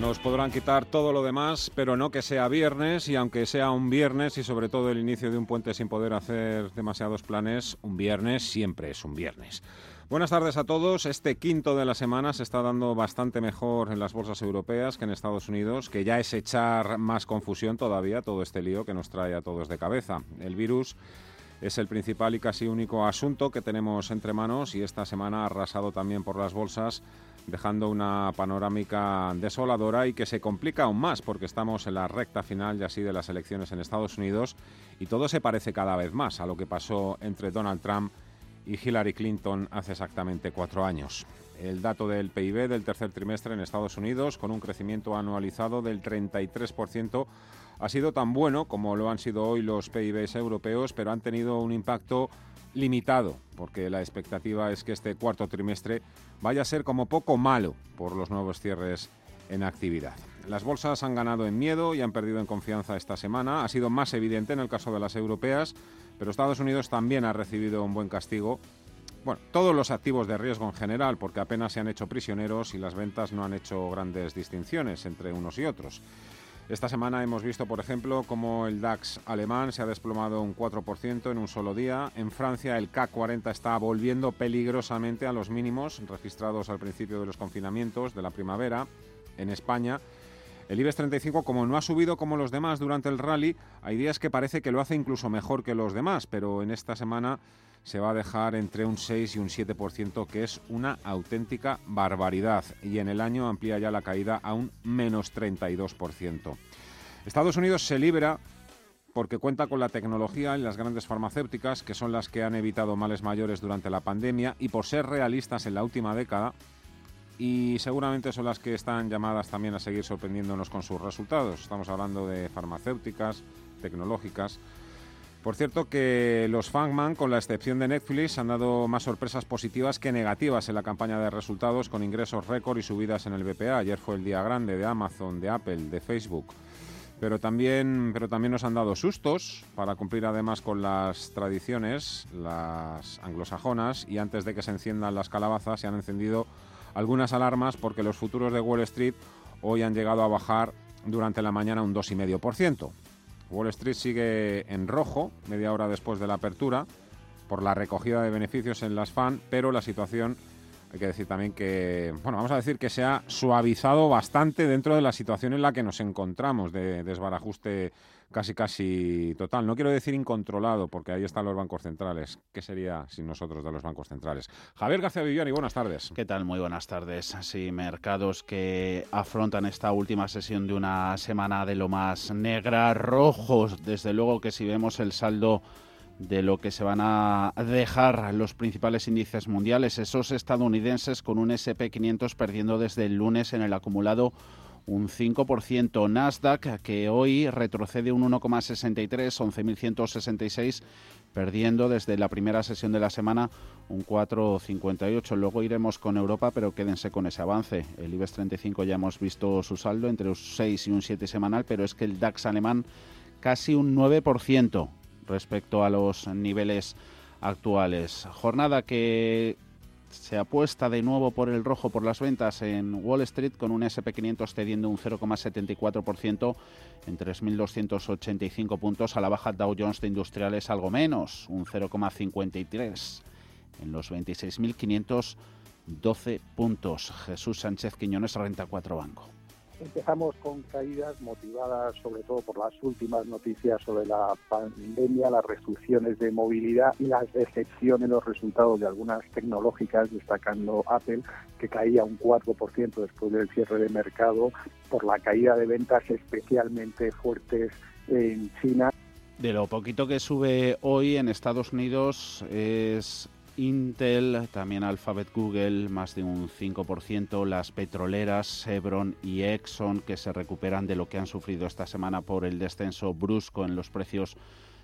Nos podrán quitar todo lo demás, pero no que sea viernes, y aunque sea un viernes y sobre todo el inicio de un puente sin poder hacer demasiados planes, un viernes siempre es un viernes. Buenas tardes a todos. Este quinto de la semana se está dando bastante mejor en las bolsas europeas que en Estados Unidos, que ya es echar más confusión todavía todo este lío que nos trae a todos de cabeza. El virus es el principal y casi único asunto que tenemos entre manos y esta semana ha arrasado también por las bolsas dejando una panorámica desoladora y que se complica aún más porque estamos en la recta final ya así de las elecciones en Estados Unidos y todo se parece cada vez más a lo que pasó entre Donald Trump y Hillary Clinton hace exactamente cuatro años. El dato del PIB del tercer trimestre en Estados Unidos, con un crecimiento anualizado del 33%, ha sido tan bueno como lo han sido hoy los PIBs europeos, pero han tenido un impacto limitado, porque la expectativa es que este cuarto trimestre vaya a ser como poco malo por los nuevos cierres en actividad. Las bolsas han ganado en miedo y han perdido en confianza esta semana. Ha sido más evidente en el caso de las europeas, pero Estados Unidos también ha recibido un buen castigo. Bueno, todos los activos de riesgo en general, porque apenas se han hecho prisioneros y las ventas no han hecho grandes distinciones entre unos y otros. Esta semana hemos visto, por ejemplo, cómo el DAX alemán se ha desplomado un 4% en un solo día. En Francia el CAC 40 está volviendo peligrosamente a los mínimos registrados al principio de los confinamientos de la primavera. En España el IBEX 35, como no ha subido como los demás durante el rally, hay días que parece que lo hace incluso mejor que los demás, pero en esta semana se va a dejar entre un 6 y un 7%, que es una auténtica barbaridad. Y en el año amplía ya la caída a un menos 32%. Estados Unidos se libra porque cuenta con la tecnología y las grandes farmacéuticas, que son las que han evitado males mayores durante la pandemia, y por ser realistas en la última década, y seguramente son las que están llamadas también a seguir sorprendiéndonos con sus resultados. Estamos hablando de farmacéuticas, tecnológicas, por cierto que los Fangman, con la excepción de Netflix, han dado más sorpresas positivas que negativas en la campaña de resultados, con ingresos récord y subidas en el BPA. Ayer fue el día grande de Amazon, de Apple, de Facebook. Pero también, pero también nos han dado sustos para cumplir además con las tradiciones, las anglosajonas, y antes de que se enciendan las calabazas se han encendido algunas alarmas porque los futuros de Wall Street hoy han llegado a bajar durante la mañana un 2,5%. Wall Street sigue en rojo media hora después de la apertura por la recogida de beneficios en las FAN, pero la situación, hay que decir también que, bueno, vamos a decir que se ha suavizado bastante dentro de la situación en la que nos encontramos de desbarajuste casi casi total. No quiero decir incontrolado, porque ahí están los bancos centrales. ¿Qué sería sin nosotros de los bancos centrales? Javier García Viviani, buenas tardes. ¿Qué tal? Muy buenas tardes. Sí, mercados que afrontan esta última sesión de una semana de lo más negra, rojos. Desde luego que si vemos el saldo de lo que se van a dejar los principales índices mundiales, esos estadounidenses con un SP500 perdiendo desde el lunes en el acumulado un 5%. Nasdaq, que hoy retrocede un 1,63, 11.166, perdiendo desde la primera sesión de la semana un 4,58. Luego iremos con Europa, pero quédense con ese avance. El IBEX 35 ya hemos visto su saldo entre un 6 y un 7 semanal, pero es que el DAX alemán casi un 9% respecto a los niveles actuales. Jornada que se apuesta de nuevo por el rojo por las ventas en Wall Street con un SP500 cediendo un 0,74% en 3.285 puntos. A la baja Dow Jones de Industriales algo menos, un 0,53 en los 26.512 puntos. Jesús Sánchez Quiñones, Renta 4 Banco. Empezamos con caídas motivadas sobre todo por las últimas noticias sobre la pandemia, las restricciones de movilidad y la decepción en los resultados de algunas tecnológicas, destacando Apple, que caía un 4% después del cierre de mercado por la caída de ventas especialmente fuertes en China. De lo poquito que sube hoy en Estados Unidos es Intel, también Alphabet Google, más de un 5%, las petroleras Chevron y Exxon, que se recuperan de lo que han sufrido esta semana por el descenso brusco en los precios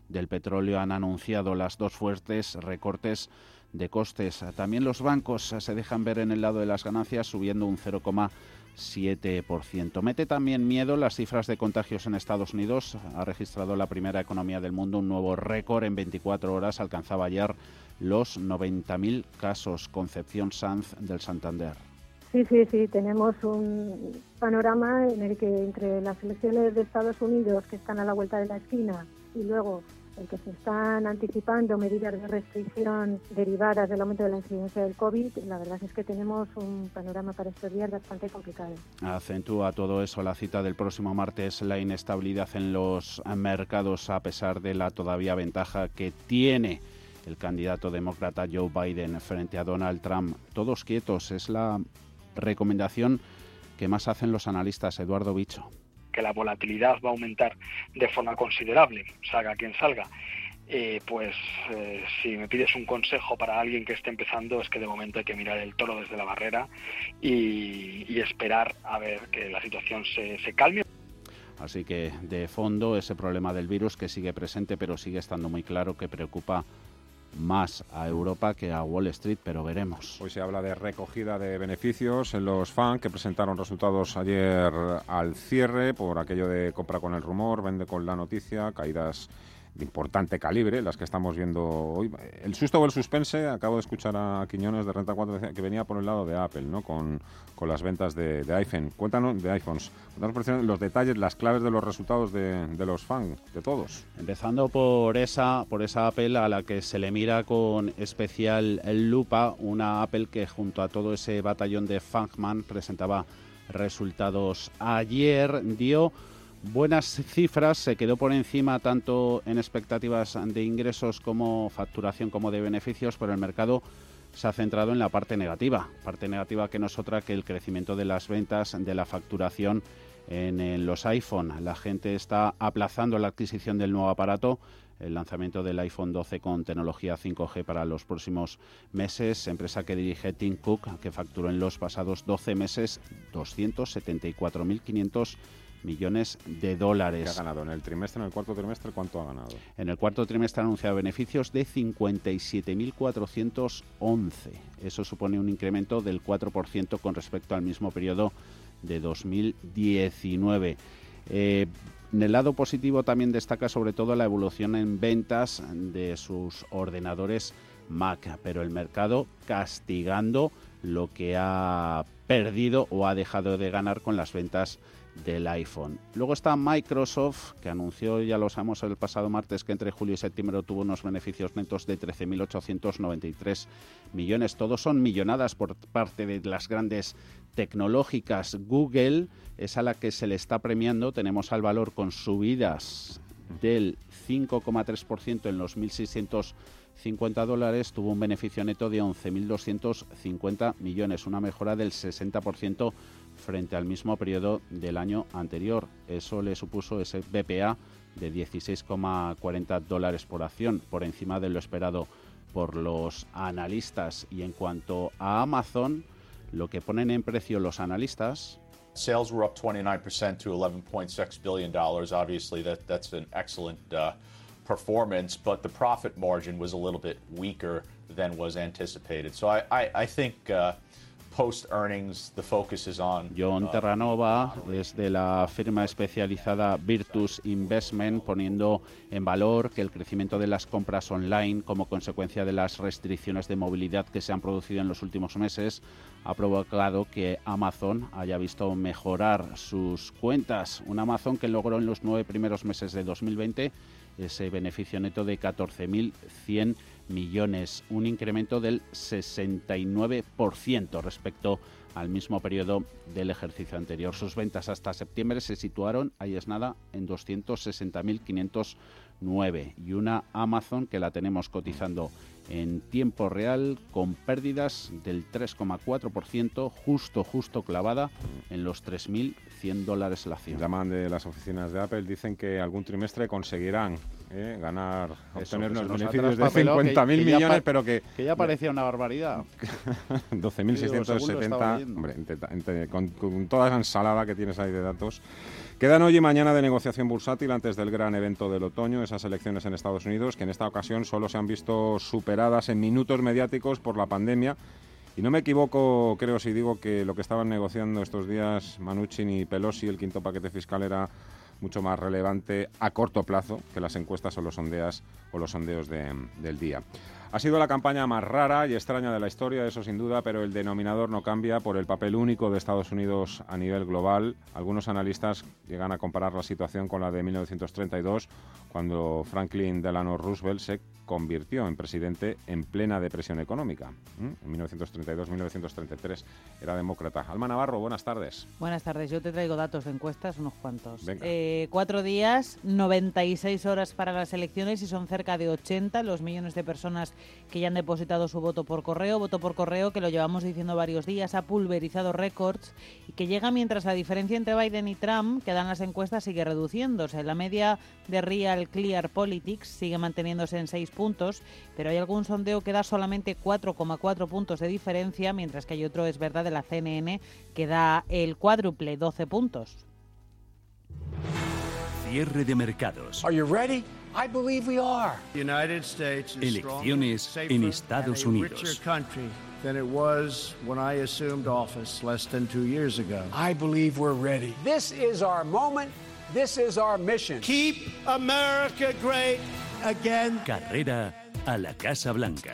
del petróleo han anunciado las dos fuertes recortes de costes. También los bancos se dejan ver en el lado de las ganancias subiendo un 0,7%. Mete también miedo las cifras de contagios en Estados Unidos. Ha registrado la primera economía del mundo un nuevo récord en 24 horas. Alcanzaba ayer los 90.000 casos. Concepción Sanz del Santander. Sí, sí, sí, tenemos un panorama en el que entre las elecciones de Estados Unidos que están a la vuelta de la esquina y luego el que se están anticipando medidas de restricción derivadas del aumento de la incidencia del COVID, la verdad es que tenemos un panorama para estos días bastante complicado. Acentúa todo eso la cita del próximo martes, la inestabilidad en los mercados a pesar de la todavía ventaja que tiene el candidato demócrata Joe Biden frente a Donald Trump. Todos quietos, es la recomendación que más hacen los analistas, Eduardo Bicho. Que la volatilidad va a aumentar de forma considerable, salga quien salga. Eh, pues eh, si me pides un consejo para alguien que esté empezando es que de momento hay que mirar el toro desde la barrera y, esperar a ver que la situación se, se calme. Así que de fondo ese problema del virus que sigue presente pero sigue estando muy claro que preocupa más a Europa que a Wall Street, pero veremos. Hoy se habla de recogida de beneficios en los FAN que presentaron resultados ayer al cierre por aquello de compra con el rumor, vende con la noticia, caídas de importante calibre, las que estamos viendo hoy. El susto o el suspense, acabo de escuchar a Quiñones de Renta 4 que venía por el lado de Apple, ¿no? Con, con las ventas de, iPhone. Cuéntanos, de iPhones. Cuéntanos por los detalles, las claves de los resultados de, de, los fans, de todos. Empezando por esa, por esa Apple a la que se le mira con especial lupa, una Apple que junto a todo ese batallón de Fangman presentaba resultados ayer, dio buenas cifras, se quedó por encima tanto en expectativas de ingresos como facturación como de beneficios, pero el mercado se ha centrado en la parte negativa, parte negativa que no es otra que el crecimiento de las ventas, de la facturación en, los iPhone. La gente está aplazando la adquisición del nuevo aparato, el lanzamiento del iPhone 12 con tecnología 5G para los próximos meses, empresa que dirige Tim Cook, que facturó en los pasados 12 meses 274.500 millones de dólares. ¿Qué ha ganado en el trimestre, en el cuarto trimestre? ¿Cuánto ha ganado? En el cuarto trimestre ha anunciado beneficios de 57.411. Eso supone un incremento del 4% con respecto al mismo periodo de 2019. Eh, en el lado positivo también destaca sobre todo la evolución en ventas de sus ordenadores Mac, pero el mercado castigando lo que ha perdido o ha dejado de ganar con las ventas del iPhone. Luego está Microsoft, que anunció, ya lo sabemos, el pasado martes que entre julio y septiembre tuvo unos beneficios netos de 13.893 millones. Todos son millonadas por parte de las grandes tecnológicas. Google es a la que se le está premiando. Tenemos al valor con subidas del 5,3% en los 1.650 dólares, tuvo un beneficio neto de 11.250 millones, una mejora del 60% frente al mismo periodo del año anterior. Eso le supuso ese BPA de 16,40 dólares por acción, por encima de lo esperado por los analistas. Y en cuanto a Amazon, lo que ponen en precio los analistas. Sales were up 29% to 11.6 billion dollars. Obviously, that that's an excellent uh, performance, but the profit margin was a little bit weaker than was anticipated. So I I, I think. Uh, John uh, Terranova es de la firma especializada Virtus Investment, poniendo en valor que el crecimiento de las compras online como consecuencia de las restricciones de movilidad que se han producido en los últimos meses ha provocado que Amazon haya visto mejorar sus cuentas. Un Amazon que logró en los nueve primeros meses de 2020 ese beneficio neto de 14.100 millones, un incremento del 69% respecto al mismo periodo del ejercicio anterior. Sus ventas hasta septiembre se situaron, ahí es nada, en 260.509 y una Amazon que la tenemos cotizando en tiempo real con pérdidas del 3,4%, justo, justo clavada en los 3.100 dólares la acción. Llaman de las oficinas de Apple, dicen que algún trimestre conseguirán ¿eh? ganar, Eso, obtener unos beneficios de traspapelado, que- 50.000 que ya millones, pero que Que ya parecía una barbaridad. Digo, según lo 12.670, estaba leyendo. hombre, con, con toda esa ensalada que tienes ahí de datos. Quedan hoy y mañana de negociación bursátil antes del gran evento del otoño, esas elecciones en Estados Unidos, que en esta ocasión solo se han visto superadas en minutos mediáticos por la pandemia. Y no me equivoco, creo, si digo que lo que estaban negociando estos días Manuchin y Pelosi, el quinto paquete fiscal, era mucho más relevante a corto plazo que las encuestas o los sondeos, o los sondeos de- del día. Ha sido la campaña más rara y extraña de la historia, eso sin duda, pero el denominador no cambia por el papel único de Estados Unidos a nivel global. Algunos analistas llegan a comparar la situación con la de 1932, cuando Franklin Delano Roosevelt se convirtió en presidente en plena depresión económica. En 1932-1933 era demócrata. Alma Navarro, buenas tardes. Buenas tardes, yo te traigo datos de encuestas, unos cuantos. Venga. Eh, cuatro días, 96 horas para las elecciones y son cerca de 80 los millones de personas que ya han depositado su voto por correo. Voto por correo que lo llevamos diciendo varios días, ha pulverizado récords y que llega mientras la diferencia entre Biden y Trump, que dan las encuestas, sigue reduciéndose. La media de Real Clear Politics sigue manteniéndose en 6 puntos, pero hay algún sondeo que da solamente 4,4 puntos de diferencia, mientras que hay otro, es verdad, de la CNN que da el cuádruple, 12 puntos. Cierre de mercados. Are you ready? I believe we are. United States is Elecciones stronger, en safer, Estados Unidos. richer country than it was when I assumed office less than two years ago. I believe we're ready. This is our moment. This is our mission. Keep America great again. Carrera a la Casa Blanca.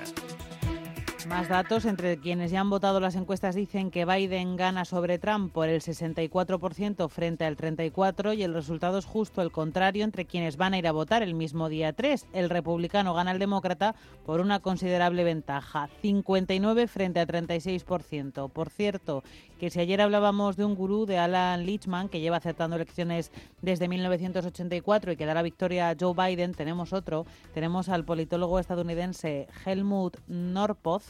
Más datos, entre quienes ya han votado las encuestas dicen que Biden gana sobre Trump por el 64% frente al 34% y el resultado es justo el contrario entre quienes van a ir a votar el mismo día 3. El republicano gana al demócrata por una considerable ventaja, 59 frente a 36%. Por cierto, que si ayer hablábamos de un gurú de Alan Lichman que lleva acertando elecciones desde 1984 y que da la victoria a Joe Biden, tenemos otro, tenemos al politólogo estadounidense Helmut Norpoth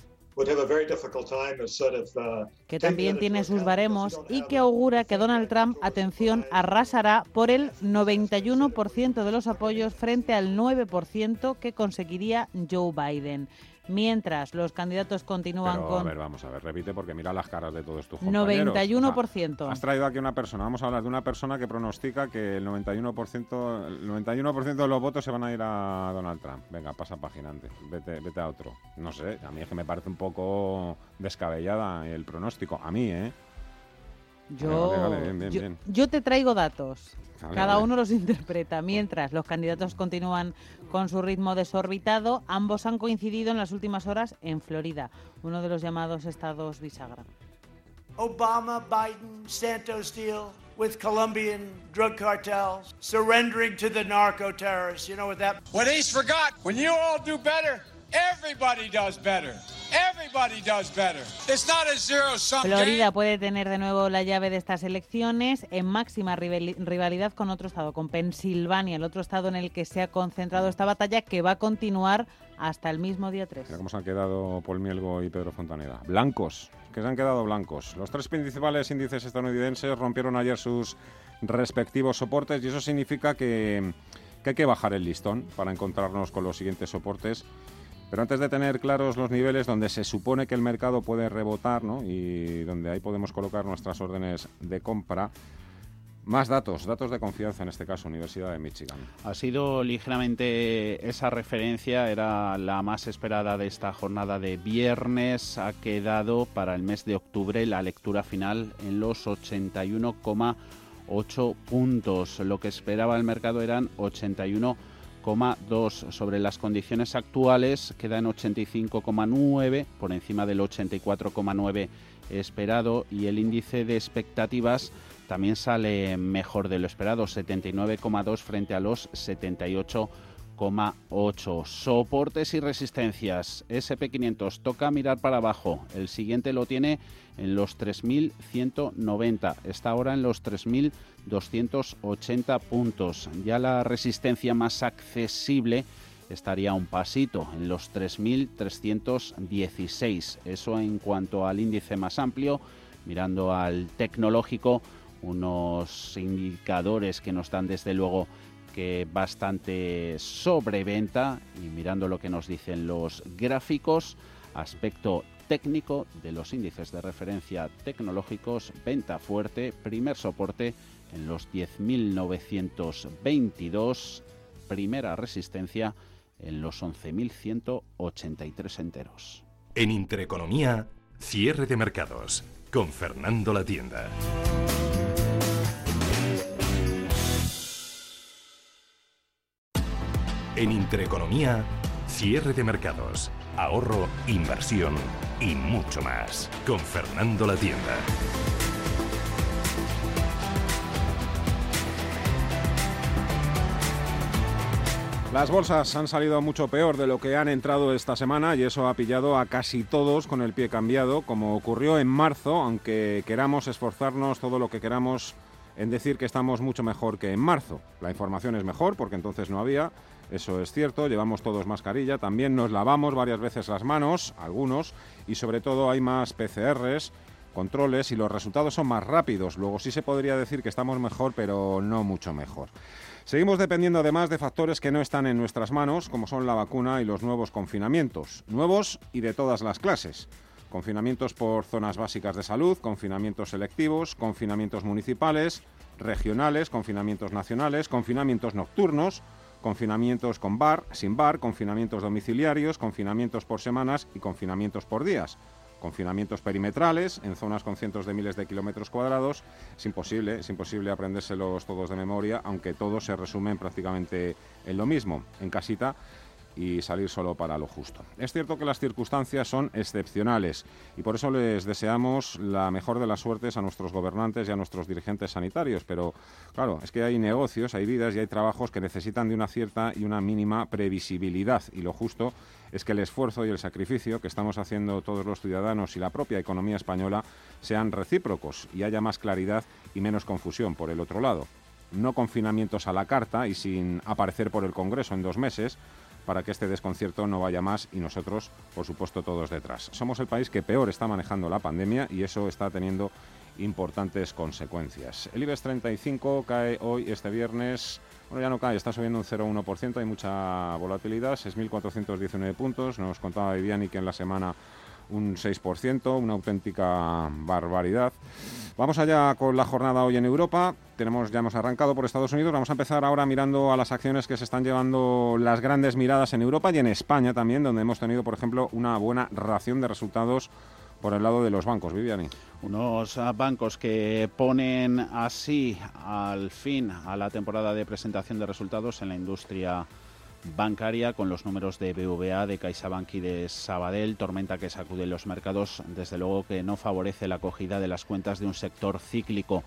que también tiene sus baremos y que augura que Donald Trump, atención, arrasará por el 91% de los apoyos frente al 9% que conseguiría Joe Biden. Mientras los candidatos continúan Pero, con a ver, vamos a ver, repite porque mira las caras de todos tus compañeros. 91%. O sea, has traído aquí una persona, vamos a hablar de una persona que pronostica que el 91%, el 91 de los votos se van a ir a Donald Trump. Venga, pasa página antes, vete, vete a otro. No sé, a mí es que me parece un poco descabellada el pronóstico. A mí, ¿eh? Yo, Vale, vale, bien, bien, yo, bien. yo te traigo datos. Vale, Cada uno los interpreta. Mientras los candidatos continúan con su ritmo desorbitado, ambos han coincidido en las últimas horas en Florida, uno de los llamados estados bisagra. Obama Biden Santos deal with Colombian drug cartels, surrendering to the narco terrorists. You know what that What he's forgot, when you all do better, everybody does better. Everybody does better. It's not a zero sum game. Florida puede tener de nuevo la llave de estas elecciones en máxima rivali- rivalidad con otro estado, con Pensilvania, el otro estado en el que se ha concentrado esta batalla que va a continuar hasta el mismo día 3. Mira cómo se han quedado Paul Mielgo y Pedro Fontaneda. Blancos, que se han quedado blancos. Los tres principales índices estadounidenses rompieron ayer sus respectivos soportes y eso significa que, que hay que bajar el listón para encontrarnos con los siguientes soportes. Pero antes de tener claros los niveles donde se supone que el mercado puede rebotar ¿no? y donde ahí podemos colocar nuestras órdenes de compra, más datos, datos de confianza en este caso, Universidad de Michigan. Ha sido ligeramente esa referencia, era la más esperada de esta jornada de viernes. Ha quedado para el mes de octubre la lectura final en los 81,8 puntos. Lo que esperaba el mercado eran 81,2. Sobre las condiciones actuales queda en 85,9 por encima del 84,9 esperado y el índice de expectativas también sale mejor de lo esperado, 79,2 frente a los 78,8. Soportes y resistencias. SP500 toca mirar para abajo. El siguiente lo tiene en los 3.190. Está ahora en los 3.280 puntos. Ya la resistencia más accesible estaría un pasito en los 3.316. Eso en cuanto al índice más amplio, mirando al tecnológico, unos indicadores que nos dan desde luego que bastante sobreventa y mirando lo que nos dicen los gráficos, aspecto técnico de los índices de referencia tecnológicos, venta fuerte, primer soporte en los 10.922, primera resistencia en los 11.183 enteros. En Intereconomía, cierre de mercados con Fernando La Tienda. En Intereconomía, cierre de mercados, ahorro, inversión y mucho más. Con Fernando La Tienda. Las bolsas han salido mucho peor de lo que han entrado esta semana y eso ha pillado a casi todos con el pie cambiado, como ocurrió en marzo, aunque queramos esforzarnos todo lo que queramos en decir que estamos mucho mejor que en marzo. La información es mejor porque entonces no había, eso es cierto, llevamos todos mascarilla, también nos lavamos varias veces las manos, algunos, y sobre todo hay más PCRs, controles y los resultados son más rápidos. Luego sí se podría decir que estamos mejor, pero no mucho mejor. Seguimos dependiendo además de factores que no están en nuestras manos, como son la vacuna y los nuevos confinamientos, nuevos y de todas las clases. Confinamientos por zonas básicas de salud, confinamientos selectivos, confinamientos municipales, regionales, confinamientos nacionales, confinamientos nocturnos, confinamientos con bar, sin bar, confinamientos domiciliarios, confinamientos por semanas y confinamientos por días confinamientos perimetrales en zonas con cientos de miles de kilómetros cuadrados. Es imposible, es imposible aprendérselos todos de memoria, aunque todos se resumen prácticamente en lo mismo, en casita y salir solo para lo justo. Es cierto que las circunstancias son excepcionales y por eso les deseamos la mejor de las suertes a nuestros gobernantes y a nuestros dirigentes sanitarios, pero claro, es que hay negocios, hay vidas y hay trabajos que necesitan de una cierta y una mínima previsibilidad y lo justo es que el esfuerzo y el sacrificio que estamos haciendo todos los ciudadanos y la propia economía española sean recíprocos y haya más claridad y menos confusión por el otro lado. No confinamientos a la carta y sin aparecer por el Congreso en dos meses, para que este desconcierto no vaya más y nosotros, por supuesto, todos detrás. Somos el país que peor está manejando la pandemia y eso está teniendo importantes consecuencias. El IBEX 35 cae hoy, este viernes, bueno, ya no cae, está subiendo un 0,1%, hay mucha volatilidad, 6.419 puntos, nos contaba Viviani que en la semana un 6%, una auténtica barbaridad. Vamos allá con la jornada hoy en Europa. Tenemos, ya hemos arrancado por Estados Unidos. Vamos a empezar ahora mirando a las acciones que se están llevando las grandes miradas en Europa y en España también, donde hemos tenido, por ejemplo, una buena ración de resultados por el lado de los bancos, Viviani. Unos bancos que ponen así al fin a la temporada de presentación de resultados en la industria bancaria con los números de BVA, de CaixaBank y de Sabadell, tormenta que sacude los mercados, desde luego que no favorece la acogida de las cuentas de un sector cíclico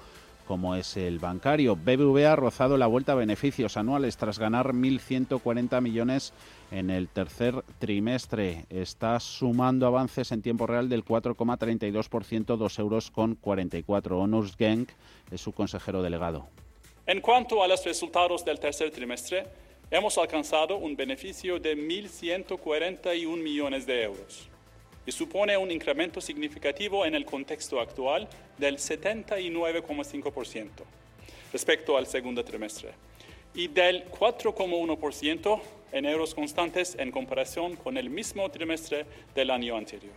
como es el bancario. BBVA ha rozado la vuelta a beneficios anuales tras ganar 1.140 millones en el tercer trimestre. Está sumando avances en tiempo real del 4,32%, 2 euros con 44. Onurs Genk es su consejero delegado. En cuanto a los resultados del tercer trimestre, hemos alcanzado un beneficio de 1.141 millones de euros y supone un incremento significativo en el contexto actual del 79,5% respecto al segundo trimestre y del 4,1% en euros constantes en comparación con el mismo trimestre del año anterior.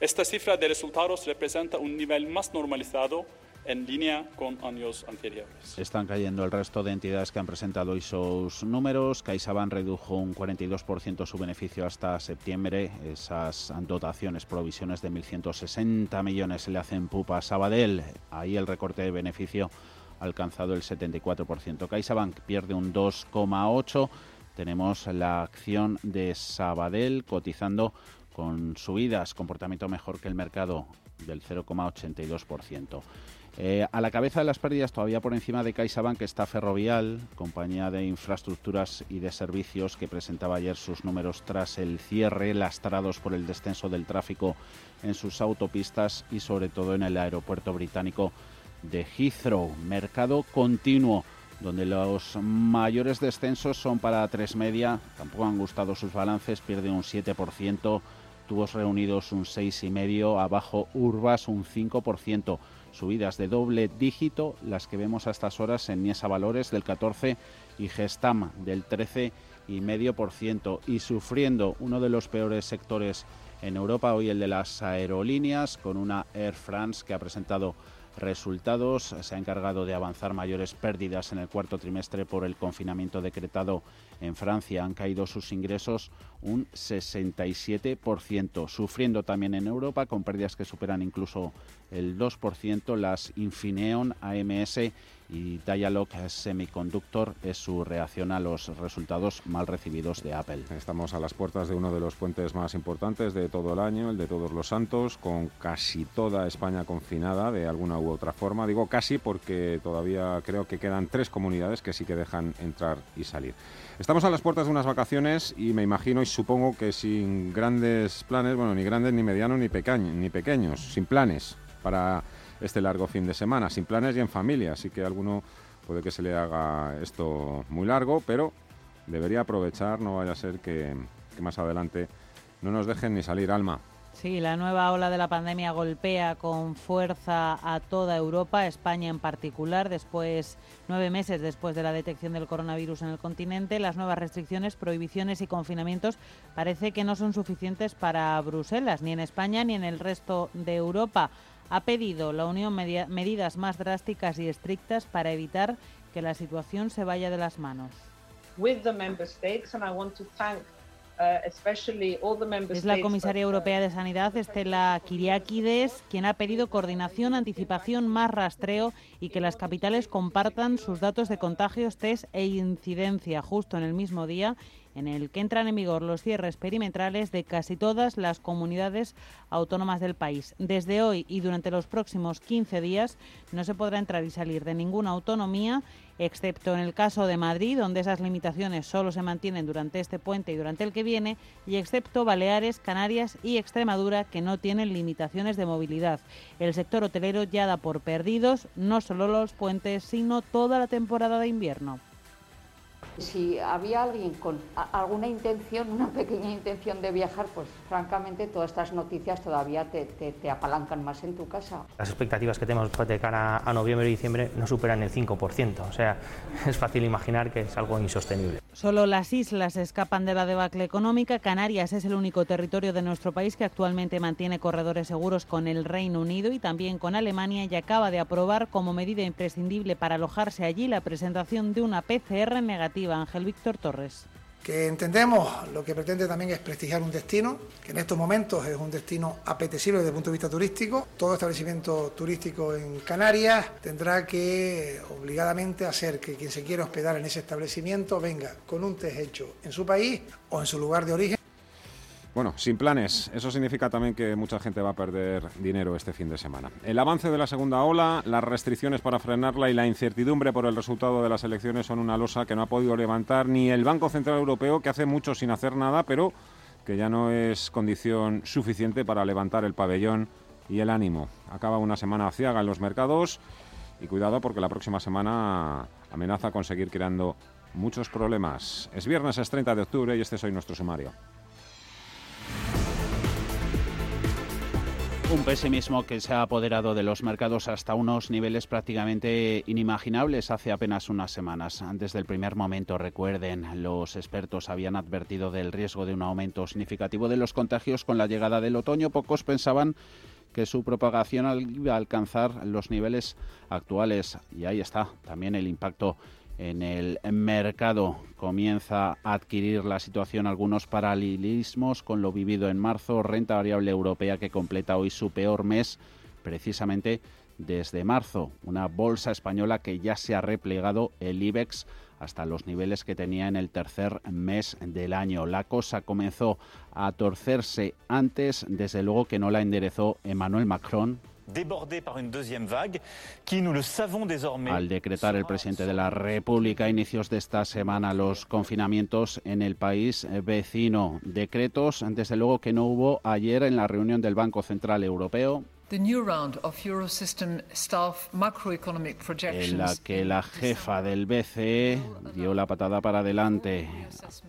Esta cifra de resultados representa un nivel más normalizado en línea con años anteriores. Están cayendo el resto de entidades que han presentado hoy sus números. CaixaBank redujo un 42% su beneficio hasta septiembre. Esas dotaciones, provisiones de 1.160 millones se le hacen pupa a Sabadell. Ahí el recorte de beneficio ha alcanzado el 74%. CaixaBank pierde un 2,8%. Tenemos la acción de Sabadell cotizando con subidas, comportamiento mejor que el mercado del 0,82%. Eh, a la cabeza de las pérdidas, todavía por encima de CaixaBank, está Ferrovial, compañía de infraestructuras y de servicios que presentaba ayer sus números tras el cierre, lastrados por el descenso del tráfico en sus autopistas y sobre todo en el aeropuerto británico de Heathrow. Mercado continuo donde los mayores descensos son para tres media, tampoco han gustado sus balances, pierde un 7%, tubos reunidos un 6,5%, abajo Urbas un 5% subidas de doble dígito, las que vemos a estas horas en Niesa Valores del 14 y Gestam del 13,5% y sufriendo uno de los peores sectores en Europa, hoy el de las aerolíneas, con una Air France que ha presentado resultados. Se ha encargado de avanzar mayores pérdidas en el cuarto trimestre por el confinamiento decretado en Francia. Han caído sus ingresos un 67%, sufriendo también en Europa con pérdidas que superan incluso el 2%. Las Infineon AMS y Dialog Semiconductor es su reacción a los resultados mal recibidos de Apple. Estamos a las puertas de uno de los puentes más importantes de todo el año, el de Todos los Santos, con casi toda España confinada de alguna u otra forma. Digo casi porque todavía creo que quedan tres comunidades que sí que dejan entrar y salir. Estamos a las puertas de unas vacaciones y me imagino y supongo que sin grandes planes, bueno, ni grandes, ni medianos, ni, ni pequeños, sin planes para este largo fin de semana, sin planes y en familia, así que alguno puede que se le haga esto muy largo, pero debería aprovechar, no vaya a ser que más adelante no nos dejen ni salir alma. Sí, la nueva ola de la pandemia golpea con fuerza a toda Europa, España en particular, después, nueve meses después de la detección del coronavirus en el continente. Las nuevas restricciones, prohibiciones y confinamientos parece que no son suficientes para Bruselas, ni en España ni en el resto de Europa ha pedido la Unión medidas más drásticas y estrictas para evitar que la situación se vaya de las manos. Es la comisaria europea de Sanidad, Estela Kyriakides, quien ha pedido coordinación, anticipación, más rastreo y que las capitales compartan sus datos de contagios, test e incidencia justo en el mismo día en el que entran en vigor los cierres perimetrales de casi todas las comunidades autónomas del país. Desde hoy y durante los próximos 15 días no se podrá entrar y salir de ninguna autonomía excepto en el caso de Madrid, donde esas limitaciones solo se mantienen durante este puente y durante el que viene, y excepto Baleares, Canarias y Extremadura, que no tienen limitaciones de movilidad. El sector hotelero ya da por perdidos no solo los puentes, sino toda la temporada de invierno. Si había alguien con alguna intención, una pequeña intención de viajar, pues francamente todas estas noticias todavía te, apalancan más en tu casa. Las expectativas que tenemos de cara a noviembre y diciembre no superan el 5%, o sea, es fácil imaginar que es algo insostenible. Solo las islas escapan de la debacle económica. Canarias es el único territorio de nuestro país que actualmente mantiene corredores seguros con el Reino Unido y también con Alemania y acaba de aprobar como medida imprescindible para alojarse allí la presentación de una PCR negativa. Ángel Víctor Torres que entendemos lo que pretende también es prestigiar un destino, que en estos momentos es un destino apetecible desde el punto de vista turístico. Todo establecimiento turístico en Canarias tendrá que obligadamente hacer que quien se quiera hospedar en ese establecimiento venga con un test hecho en su país o en su lugar de origen bueno, sin planes. Eso significa también que mucha gente va a perder dinero este fin de semana. El avance de la segunda ola, las restricciones para frenarla y la incertidumbre por el resultado de las elecciones son una losa que no ha podido levantar ni el Banco Central Europeo, que hace mucho sin hacer nada, pero que ya no es condición suficiente para levantar el pabellón y el ánimo. Acaba una semana ciaga en los mercados y cuidado porque la próxima semana amenaza con seguir creando muchos problemas. Es viernes, es 30 de octubre y este es hoy nuestro sumario. Un pesimismo que se ha apoderado de los mercados hasta unos niveles prácticamente inimaginables hace apenas unas semanas. Antes del primer momento, recuerden, los expertos habían advertido del riesgo de un aumento significativo de los contagios con la llegada del otoño. Pocos pensaban que su propagación iba a alcanzar los niveles actuales. Y ahí está también el impacto en el mercado. Comienza a adquirir la situación algunos paralelismos con lo vivido en marzo, renta variable europea que completa hoy su peor mes precisamente desde marzo, una bolsa española que ya se ha replegado el IBEX hasta los niveles que tenía en el tercer mes del año. La cosa comenzó a torcerse antes, desde luego que no la enderezó Emmanuel Macron, al decretar el presidente de la República a inicios de esta semana los confinamientos en el país vecino, decretos desde luego que no hubo ayer en la reunión del Banco Central Europeo, en la que la jefa del BCE dio la patada para adelante.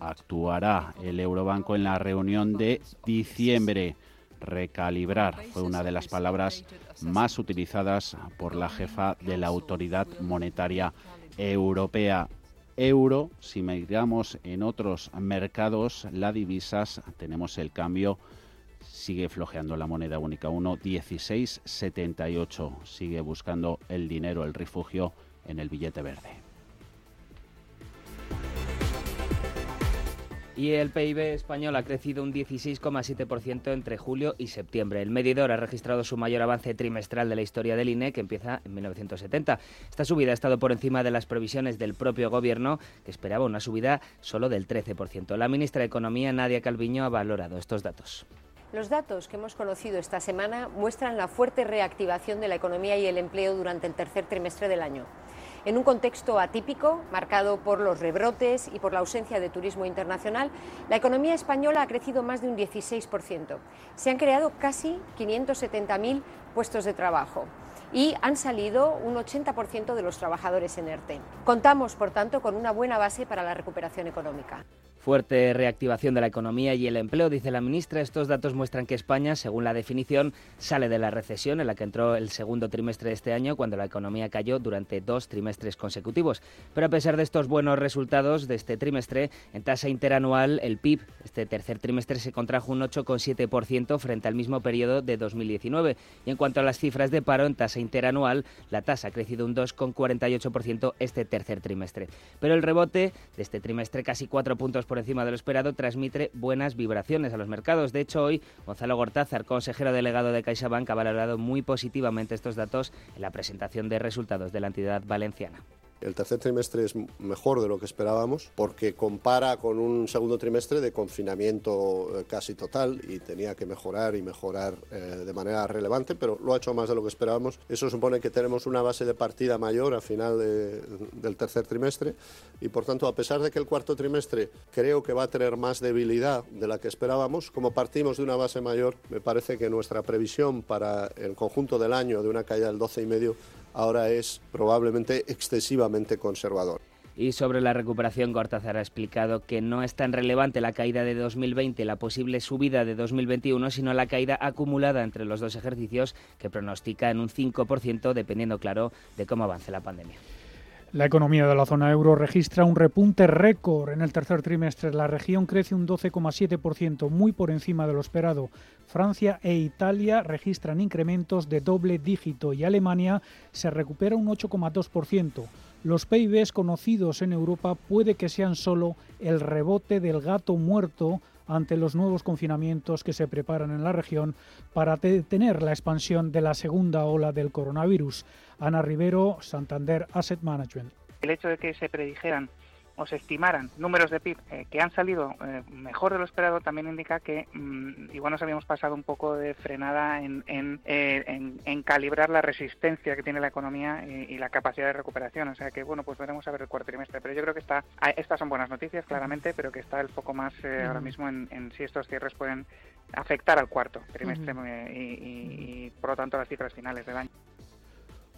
Actuará el Eurobanco en la reunión de diciembre. Recalibrar fue una de las palabras más utilizadas por la jefa de la Autoridad Monetaria Europea. euro. Si miramos en otros mercados, la divisas, tenemos el cambio sigue flojeando la moneda única 1.1678. Sigue buscando el dinero, el refugio en el billete verde. Y el PIB español ha crecido un 16,7% entre julio y septiembre. El medidor ha registrado su mayor avance trimestral de la historia del INE, que empieza en 1970. Esta subida ha estado por encima de las previsiones del propio gobierno, que esperaba una subida solo del 13%. La ministra de Economía, Nadia Calviño, ha valorado estos datos. Los datos que hemos conocido esta semana muestran la fuerte reactivación de la economía y el empleo durante el tercer trimestre del año. En un contexto atípico, marcado por los rebrotes y por la ausencia de turismo internacional, la economía española ha crecido más de un 16%. Se han creado casi 570.000 puestos de trabajo y han salido un 80% de los trabajadores en ERTE. Contamos, por tanto, con una buena base para la recuperación económica. Fuerte reactivación de la economía y el empleo, dice la ministra. Estos datos muestran que España, según la definición, sale de la recesión en la que entró el segundo trimestre de este año, cuando la economía cayó durante dos trimestres consecutivos. Pero a pesar de estos buenos resultados de este trimestre, en tasa interanual, el PIB este tercer trimestre se contrajo un 8,7% frente al mismo periodo de 2019. Y en cuanto a las cifras de paro en tasa interanual, la tasa ha crecido un 2,48% este tercer trimestre. Pero el rebote de este trimestre, casi cuatro puntos por encima de lo esperado, transmite buenas vibraciones a los mercados. De hecho, hoy Gonzalo Gortázar, consejero delegado de CaixaBank, ha valorado muy positivamente estos datos en la presentación de resultados de la entidad valenciana. El tercer trimestre es mejor de lo que esperábamos porque compara con un segundo trimestre de confinamiento eh, casi total y tenía que mejorar y mejorar eh, de manera relevante, pero lo ha hecho más de lo que esperábamos. Eso supone que tenemos una base de partida mayor a final del tercer trimestre y por tanto, a pesar de que el cuarto trimestre creo que va a tener más debilidad de la que esperábamos, como partimos de una base mayor, me parece que nuestra previsión para el conjunto del año de una caída del 12,5 ahora es probablemente excesivamente conservador. Y sobre la recuperación, Cortázar ha explicado que no es tan relevante la caída de 2020, la posible subida de 2021, sino la caída acumulada entre los dos ejercicios que pronostica en un 5%, dependiendo, claro, de cómo avance la pandemia. La economía de la zona euro registra un repunte récord en el tercer trimestre. La región crece un 12,7%, muy por encima de lo esperado. Francia e Italia registran incrementos de doble dígito y Alemania se recupera un 8,2%. Los PIBs conocidos en Europa puede que sean solo el rebote del gato muerto ante los nuevos confinamientos que se preparan en la región para detener la expansión de la segunda ola del coronavirus. Ana Rivero, Santander Asset Management. El hecho de que se predijeran o se estimaran números de PIB eh, que han salido eh, mejor de lo esperado también indica que mm, igual nos habíamos pasado un poco de frenada en, en, eh, calibrar la resistencia que tiene la economía y, la capacidad de recuperación. O sea que, bueno, pues veremos a ver el cuarto trimestre. Pero yo creo que está, estas son buenas noticias, claramente, pero que está el foco más ahora mismo en, si estos cierres pueden afectar al cuarto trimestre y por lo tanto las cifras finales del año.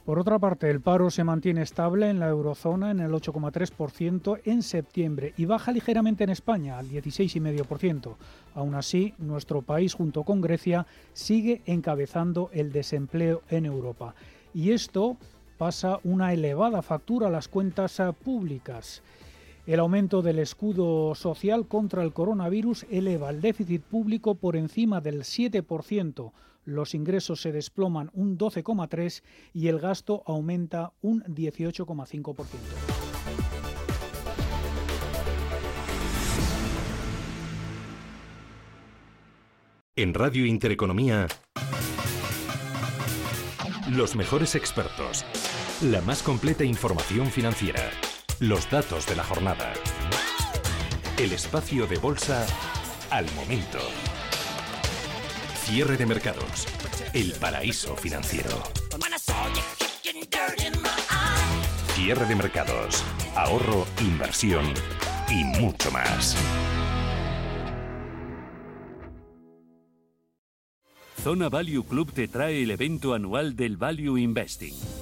Por otra parte, el paro se mantiene estable en la eurozona en el 8,3% en septiembre y baja ligeramente en España al 16,5%. Aún así, nuestro país junto con Grecia sigue encabezando el desempleo en Europa. Y esto pasa una elevada factura a las cuentas públicas. El aumento del escudo social contra el coronavirus eleva el déficit público por encima del 7%, los ingresos se desploman un 12,3% y el gasto aumenta un 18,5%. En Radio Intereconomía, los mejores expertos, la más completa información financiera, los datos de la jornada, el espacio de bolsa al momento. Cierre de mercados. El paraíso financiero. Cierre de mercados. Ahorro, inversión y mucho más. Zona Value Club te trae el evento anual del Value Investing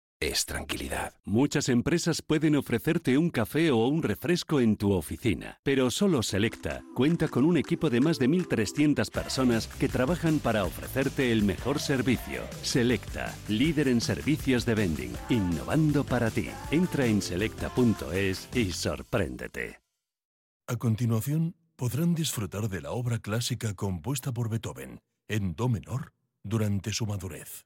es tranquilidad. Muchas empresas pueden ofrecerte un café o un refresco en tu oficina, pero solo Selecta cuenta con un equipo de más de 1.300 personas que trabajan para ofrecerte el mejor servicio. Selecta, líder en servicios de vending, innovando para ti. Entra en selecta.es y sorpréndete. A continuación, podrán disfrutar de la obra clásica compuesta por Beethoven en Do menor durante su madurez.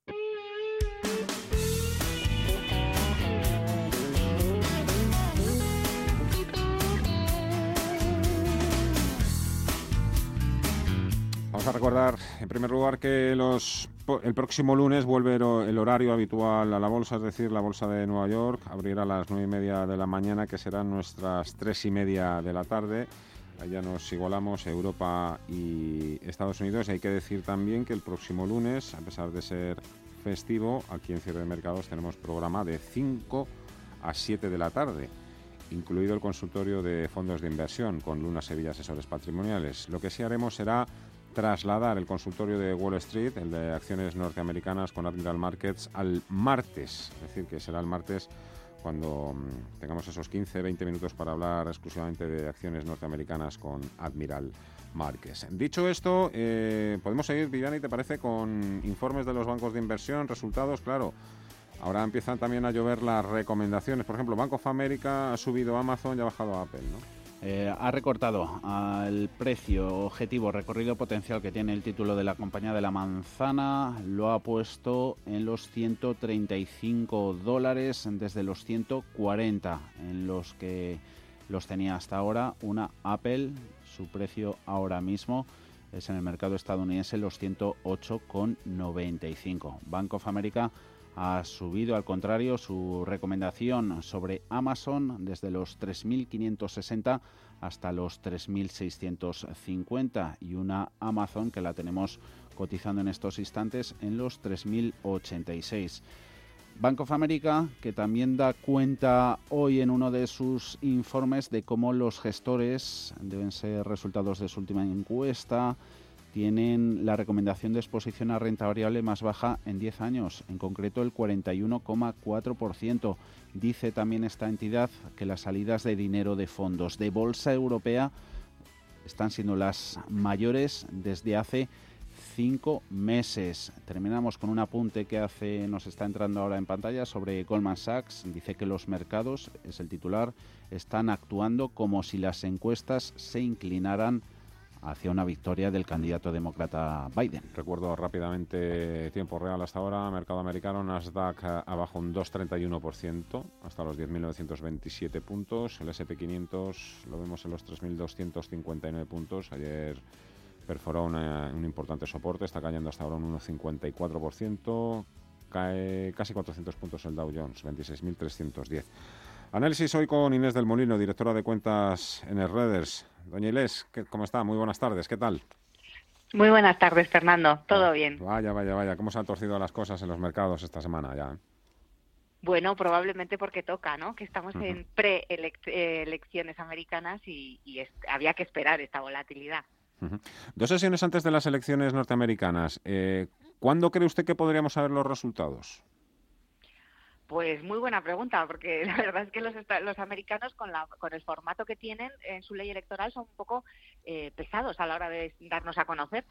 A recordar, en primer lugar, que los, el próximo lunes vuelve el horario habitual a la bolsa, es decir, la bolsa de Nueva York abrirá a las nueve y media de la mañana, que serán nuestras tres y media de la tarde. Allá nos igualamos Europa y Estados Unidos. Y hay que decir también que el próximo lunes, a pesar de ser festivo, aquí en Cierre de Mercados tenemos programa de 5 a 7 de la tarde incluido el consultorio de fondos de inversión con Luna Sevilla Asesores Patrimoniales. Lo que sí haremos será trasladar el consultorio de Wall Street, el de acciones norteamericanas con Admiral Markets, al martes. Es decir, que será el martes cuando mm, tengamos esos 15-20 minutos para hablar exclusivamente de acciones norteamericanas con Admiral Markets. Dicho esto, eh, podemos seguir, Villani, ¿te parece? Con informes de los bancos de inversión, resultados, claro. Ahora empiezan también a llover las recomendaciones. Por ejemplo, Bank of America ha subido Amazon y ha bajado Apple, ¿no? Eh, ha recortado al precio objetivo recorrido potencial que tiene el título de la compañía de la manzana, lo ha puesto en los 135 dólares desde los 140 en los que los tenía hasta ahora una Apple, su precio ahora mismo es en el mercado estadounidense los 108,95. Bank of America ha subido al contrario su recomendación sobre Amazon desde los 3.560 hasta los 3.650 y una Amazon que la tenemos cotizando en estos instantes en los 3.086. Bank of America, que también da cuenta hoy en uno de sus informes de cómo los gestores, deben ser resultados de su última encuesta, tienen la recomendación de exposición a renta variable más baja en 10 años, en concreto el 41,4%. Dice también esta entidad que las salidas de dinero de fondos de bolsa europea están siendo las mayores desde hace cinco meses. Terminamos con un apunte que hace, nos está entrando ahora en pantalla sobre Goldman Sachs. Dice que los mercados, es el titular, están actuando como si las encuestas se inclinaran hacia una victoria del candidato demócrata Biden. Recuerdo rápidamente tiempo real hasta ahora, mercado americano, Nasdaq eh, abajo un 2,31% hasta los 10.927 puntos, el SP500 lo vemos en los 3.259 puntos, ayer perforó un importante soporte, está cayendo hasta ahora un 1,54%, cae casi 400 puntos el Dow Jones, 26.310. Análisis hoy con Inés del Molino, directora de cuentas en el Redders. Doña Inés, ¿cómo está? Muy buenas tardes, ¿qué tal? Muy buenas tardes, Fernando. Todo bien. Vaya, vaya, vaya. ¿Cómo se han torcido las cosas en los mercados esta semana ya? Bueno, probablemente porque toca, ¿no? Que estamos en pre-elecciones americanas y, había que esperar esta volatilidad. Dos sesiones antes de las elecciones norteamericanas. Eh, ¿Cuándo cree usted que podríamos saber los resultados? Pues muy buena pregunta, porque la verdad es que los, los americanos con, la, con el formato que tienen en su ley electoral son un poco eh, pesados a la hora de darnos a conocer.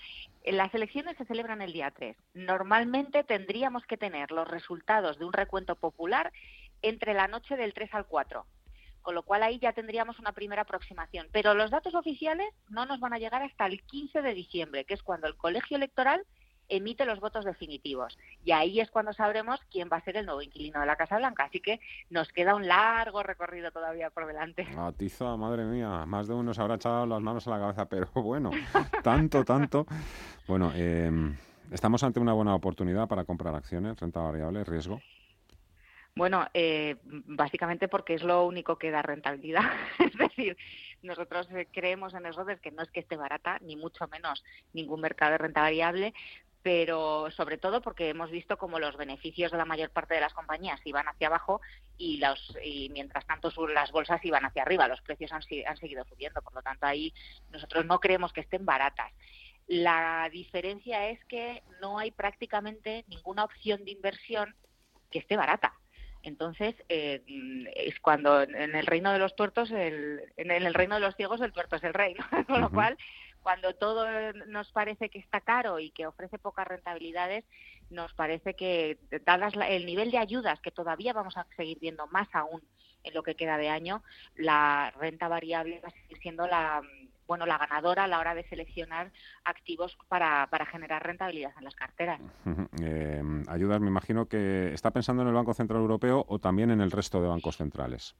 Las elecciones se celebran el día 3. Normalmente tendríamos que tener los resultados de un recuento popular entre la noche del 3 al 4 con lo cual ahí ya tendríamos una primera aproximación. Pero los datos oficiales no nos van a llegar hasta el 15 de diciembre, que es cuando el colegio electoral emite los votos definitivos. Y ahí es cuando sabremos quién va a ser el nuevo inquilino de la Casa Blanca. Así que nos queda un largo recorrido todavía por delante. Atiza, madre mía, más de uno se habrá echado las manos a la cabeza, pero bueno, tanto, tanto. Bueno, em, estamos ante una buena oportunidad para comprar acciones, renta variable, riesgo. Bueno, eh, básicamente porque es lo único que da rentabilidad. es decir, nosotros eh, creemos en eso que no es que esté barata, ni mucho menos ningún mercado de renta variable, pero sobre todo porque hemos visto como los beneficios de la mayor parte de las compañías iban hacia abajo y, los, y mientras tanto las bolsas iban hacia arriba, los precios han, han seguido subiendo, por lo tanto ahí nosotros no creemos que estén baratas. La diferencia es que no hay prácticamente ninguna opción de inversión que esté barata. Entonces, eh, es cuando en el reino de los tuertos, en el reino de los ciegos, el tuerto es el reino. Con lo cual, cuando todo nos parece que está caro y que ofrece pocas rentabilidades, nos parece que, dadas el nivel de ayudas que todavía vamos a seguir viendo más aún en lo que queda de año, la renta variable va a seguir siendo la bueno, la ganadora a la hora de seleccionar activos para, para generar rentabilidad en las carteras. Eh, ayudas, me imagino que está pensando en el Banco Central Europeo o también en el resto de bancos centrales.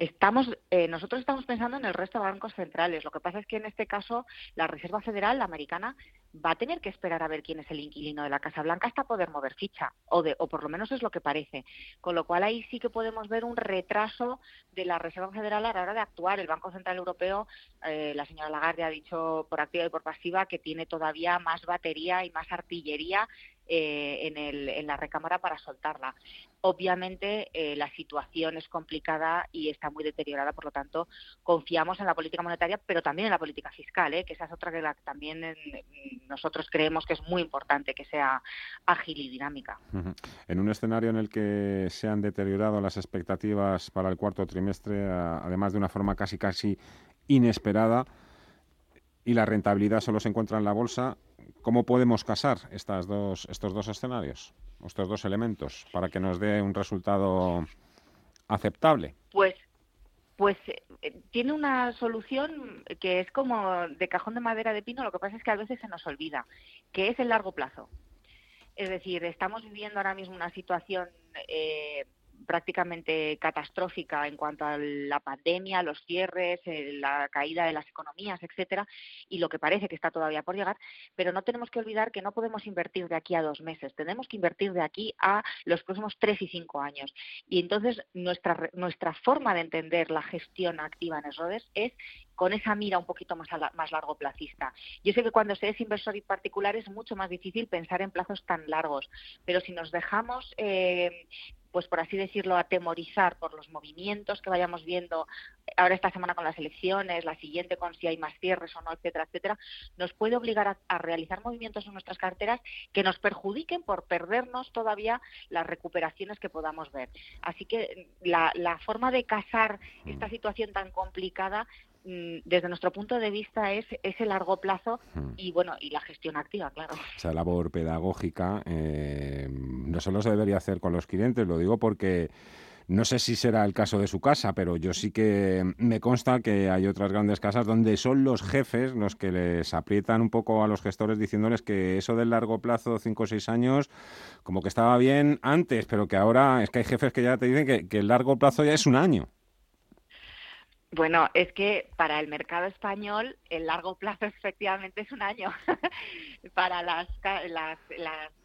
Estamos, eh, nosotros estamos pensando en el resto de bancos centrales. Lo que pasa es que en este caso la Reserva Federal, la americana, va a tener que esperar a ver quién es el inquilino de la Casa Blanca hasta poder mover ficha, o, de, o por lo menos es lo que parece. Con lo cual ahí sí que podemos ver un retraso de la Reserva Federal a la hora de actuar. El Banco Central Europeo, eh, la señora Lagarde ha dicho por activa y por pasiva que tiene todavía más batería y más artillería eh, en, el, en, la recámara para soltarla. Obviamente eh, la situación es complicada y está muy deteriorada, por lo tanto confiamos en la política monetaria, pero también en la política fiscal, ¿eh? que esa es otra que también nosotros creemos que es muy importante que sea ágil y dinámica. En un escenario en el que se han deteriorado las expectativas para el cuarto trimestre, además de una forma casi casi inesperada, y la rentabilidad solo se encuentra en la bolsa, ¿Cómo podemos casar estas dos, estos dos escenarios, estos dos elementos, para que nos dé un resultado aceptable? Pues, pues eh, tiene una solución que es como de cajón de madera de pino, lo que pasa es que a veces se nos olvida, que es el largo plazo. Es decir, estamos viviendo ahora mismo una situación eh, prácticamente catastrófica en cuanto a la pandemia, los cierres, eh, la caída de las economías, etcétera, y lo que parece que está todavía por llegar, pero no tenemos que olvidar que no podemos invertir de aquí a dos meses, tenemos que invertir de aquí a los próximos tres y cinco años. Y entonces nuestra, nuestra forma de entender la gestión activa en ESRODES es con esa mira un poquito más, a más largo placista. Yo sé que cuando se es inversor y particular es mucho más difícil pensar en plazos tan largos, pero si nos dejamos eh, pues por así decirlo, atemorizar por los movimientos que vayamos viendo ahora esta semana con las elecciones, la siguiente con si hay más cierres o no, etcétera, etcétera, nos puede obligar a, realizar movimientos en nuestras carteras que nos perjudiquen por perdernos todavía las recuperaciones que podamos ver. Así que la, la forma de casar esta mm. situación tan complicada Mm, desde nuestro punto de vista es ese largo plazo hmm. y bueno y la gestión activa claro esa labor pedagógica eh, no solo se debería hacer con los clientes lo digo porque No sé si será el caso de su casa, pero yo sí que me consta que hay otras grandes casas donde son los jefes los que les aprietan un poco a los gestores diciéndoles que eso del largo plazo, cinco o seis años, como que estaba bien antes, pero que ahora es que hay jefes que ya te dicen que, que el largo plazo ya es un año. Bueno, es que para el mercado español el largo plazo efectivamente es un año. para las, las,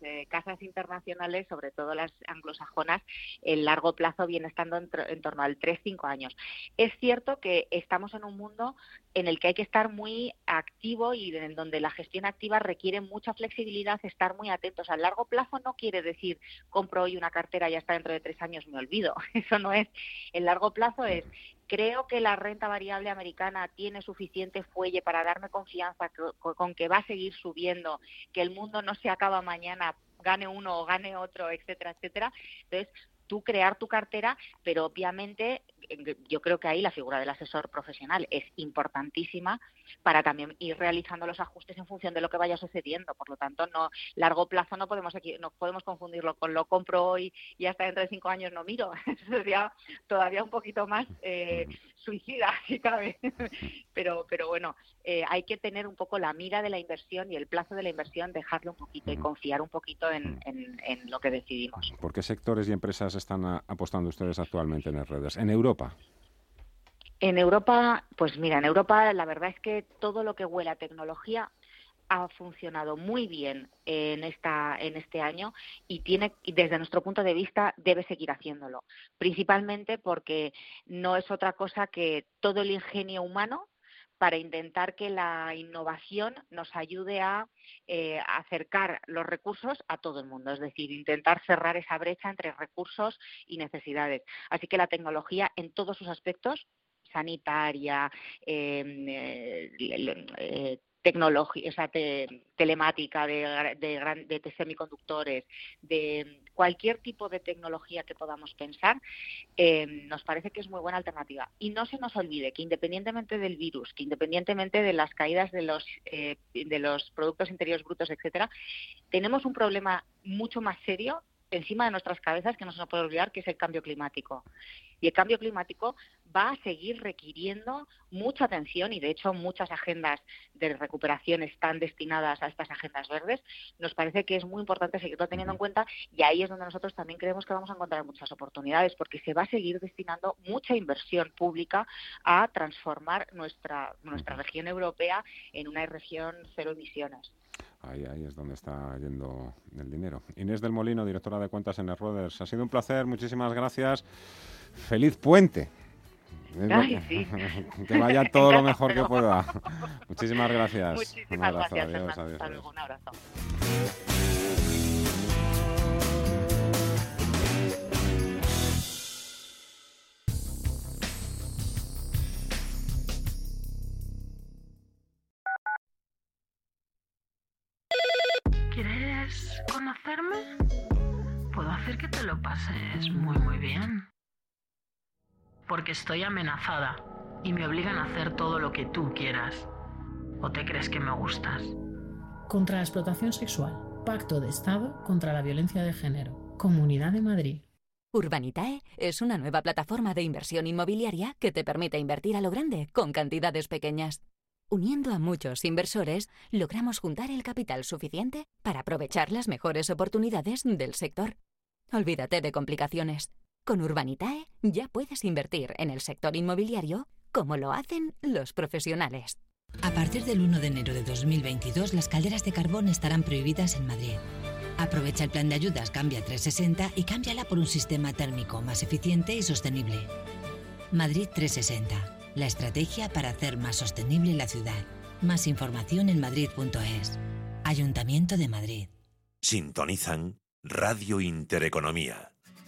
eh, casas internacionales, sobre todo las anglosajonas, el largo plazo viene estando en, en torno al 3-5 años. Es cierto que estamos en un mundo en el que hay que estar muy activo y en donde la gestión activa requiere mucha flexibilidad, estar muy atentos. A largo plazo no quiere decir compro hoy una cartera y hasta dentro de tres años me olvido. Eso no es. El largo plazo es Creo que la renta variable americana tiene suficiente fuelle para darme confianza con que va a seguir subiendo, que el mundo no se acaba mañana, gane uno o gane otro, etcétera, etcétera. Entonces, tú crear tu cartera, pero obviamente yo creo que ahí la figura del asesor profesional es importantísima para también ir realizando los ajustes en función de lo que vaya sucediendo. Por lo tanto, no largo plazo no podemos aquí, no podemos confundirlo con lo compro hoy y hasta dentro de cinco años no miro. Eso sería todavía un poquito más eh, suicida, si cabe. pero, pero bueno, eh, hay que tener un poco la mira de la inversión y el plazo de la inversión, dejarlo un poquito y confiar un poquito en, en lo que decidimos. ¿Por qué sectores y empresas están apostando ustedes actualmente en redes? En Europa en Europa, pues mira, en Europa la verdad es que todo lo que huele a tecnología ha funcionado muy bien en esta en este año y tiene desde nuestro punto de vista debe seguir haciéndolo principalmente porque no es otra cosa que todo el ingenio humano para intentar que la innovación nos ayude a eh, acercar los recursos a todo el mundo, es decir, intentar cerrar esa brecha entre recursos y necesidades. Así que la tecnología en todos sus aspectos sanitaria, em, eh, eh, tecnología, o telemática, de, de, semiconductores, de cualquier tipo de tecnología que podamos pensar, eh, nos parece que es muy buena alternativa. Y no se nos olvide que independientemente del virus, que independientemente de las caídas de los, eh, de los productos interiores brutos, etcétera, tenemos un problema mucho más serio encima de nuestras cabezas que no se nos puede olvidar, que es el cambio climático. Y el cambio climático va a seguir requiriendo mucha atención y, de hecho, muchas agendas de recuperación están destinadas a estas agendas verdes. Nos parece que es muy importante seguirlo teniendo en cuenta y ahí es donde nosotros también creemos que vamos a encontrar muchas oportunidades porque se va a seguir destinando mucha inversión pública a transformar nuestra, nuestra región europea en una región cero emisiones. Ahí, ahí es donde está yendo el dinero. Inés del Molino, directora de cuentas en Reuters. Ha sido un placer, muchísimas gracias. Feliz puente. que vaya todo lo mejor que pueda. Muchísimas gracias. Muchísimas un abrazo. gracias. Adiós, adiós, Un abrazo. Puedo hacer que te lo pases muy muy bien porque estoy amenazada y me obligan a hacer todo lo que tú quieras. ¿O te crees que me gustas? Contra la explotación sexual. Pacto de Estado contra la violencia de género. Comunidad de Madrid. Urbanitae es una nueva plataforma de inversión inmobiliaria que te permite invertir a lo grande con cantidades pequeñas. Uniendo a muchos inversores, logramos juntar el capital suficiente para aprovechar las mejores oportunidades del sector. Olvídate de complicaciones. Con Urbanitae ya puedes invertir en el sector inmobiliario como lo hacen los profesionales. A partir del 1 de enero de 2022, las calderas de carbón estarán prohibidas en Madrid. Aprovecha el plan de ayudas Cambia 360 y cámbiala por un sistema térmico más eficiente y sostenible. Madrid 360, la estrategia para hacer más sostenible la ciudad. Más información en madrid.es. Ayuntamiento de Madrid. Sintonizan Radio Intereconomía.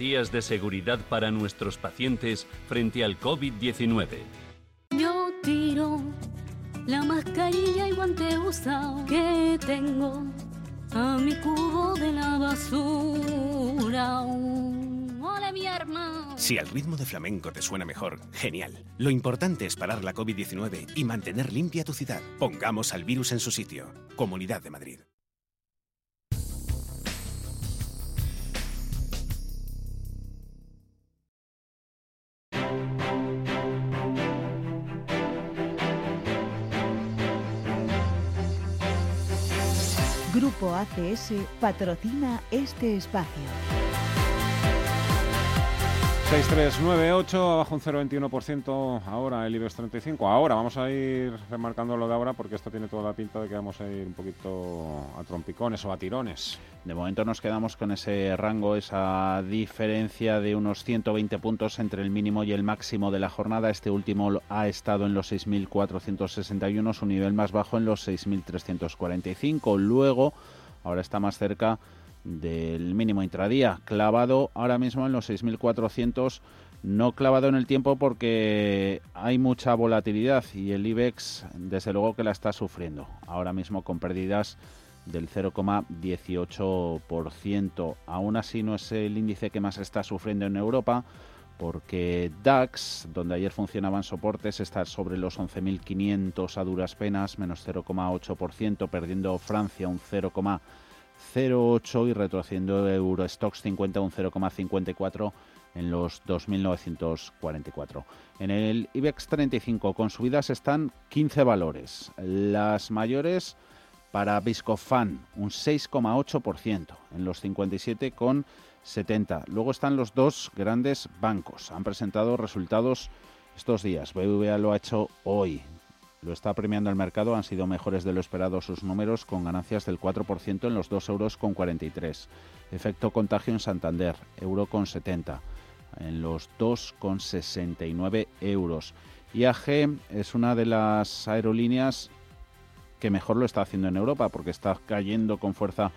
garantías de seguridad para nuestros pacientes frente al COVID-19. Yo tiro la mascarilla y guante usado que tengo a mi cubo de la basura. ¡Hola, mi hermano! Si al ritmo de flamenco te suena mejor, genial. Lo importante es parar la COVID-19 y mantener limpia tu ciudad. Pongamos al virus en su sitio. Comunidad de Madrid. Grupo ACS patrocina este espacio. 6398, abajo un 0,21% ahora el IBEX 35. Ahora vamos a ir remarcando lo de ahora porque esto tiene toda la pinta de que vamos a ir un poquito a trompicones o a tirones. De momento nos quedamos con ese rango, esa diferencia de unos 120 puntos entre el mínimo y el máximo de la jornada. Este último ha estado en los 6.461, su nivel más bajo en los 6.345. Luego, ahora está más cerca del mínimo intradía, clavado ahora mismo en los 6.400, no clavado en el tiempo porque hay mucha volatilidad y el IBEX desde luego que la está sufriendo, ahora mismo con pérdidas del 0,18%. Aún así no es el índice que más está sufriendo en Europa porque DAX, donde ayer funcionaban soportes, está sobre los 11.500 a duras penas, menos 0,8%, perdiendo Francia un 0,5%. 0,8 y retrocediendo Eurostox 50 un 0,54 en los 2.944. En el IBEX 35 con subidas están 15 valores. Las mayores para Viscofan un 6,8% en los 57,70. Luego están los dos grandes bancos. Han presentado resultados estos días. BBVA lo ha hecho hoy lo está premiando el mercado, han sido mejores de lo esperado sus números con ganancias del 4% en los 2 euros con 43. Efecto contagio en Santander, euro con 70, en los 2 con 69 euros. IAG es una de las aerolíneas que mejor lo está haciendo en Europa porque está cayendo con fuerza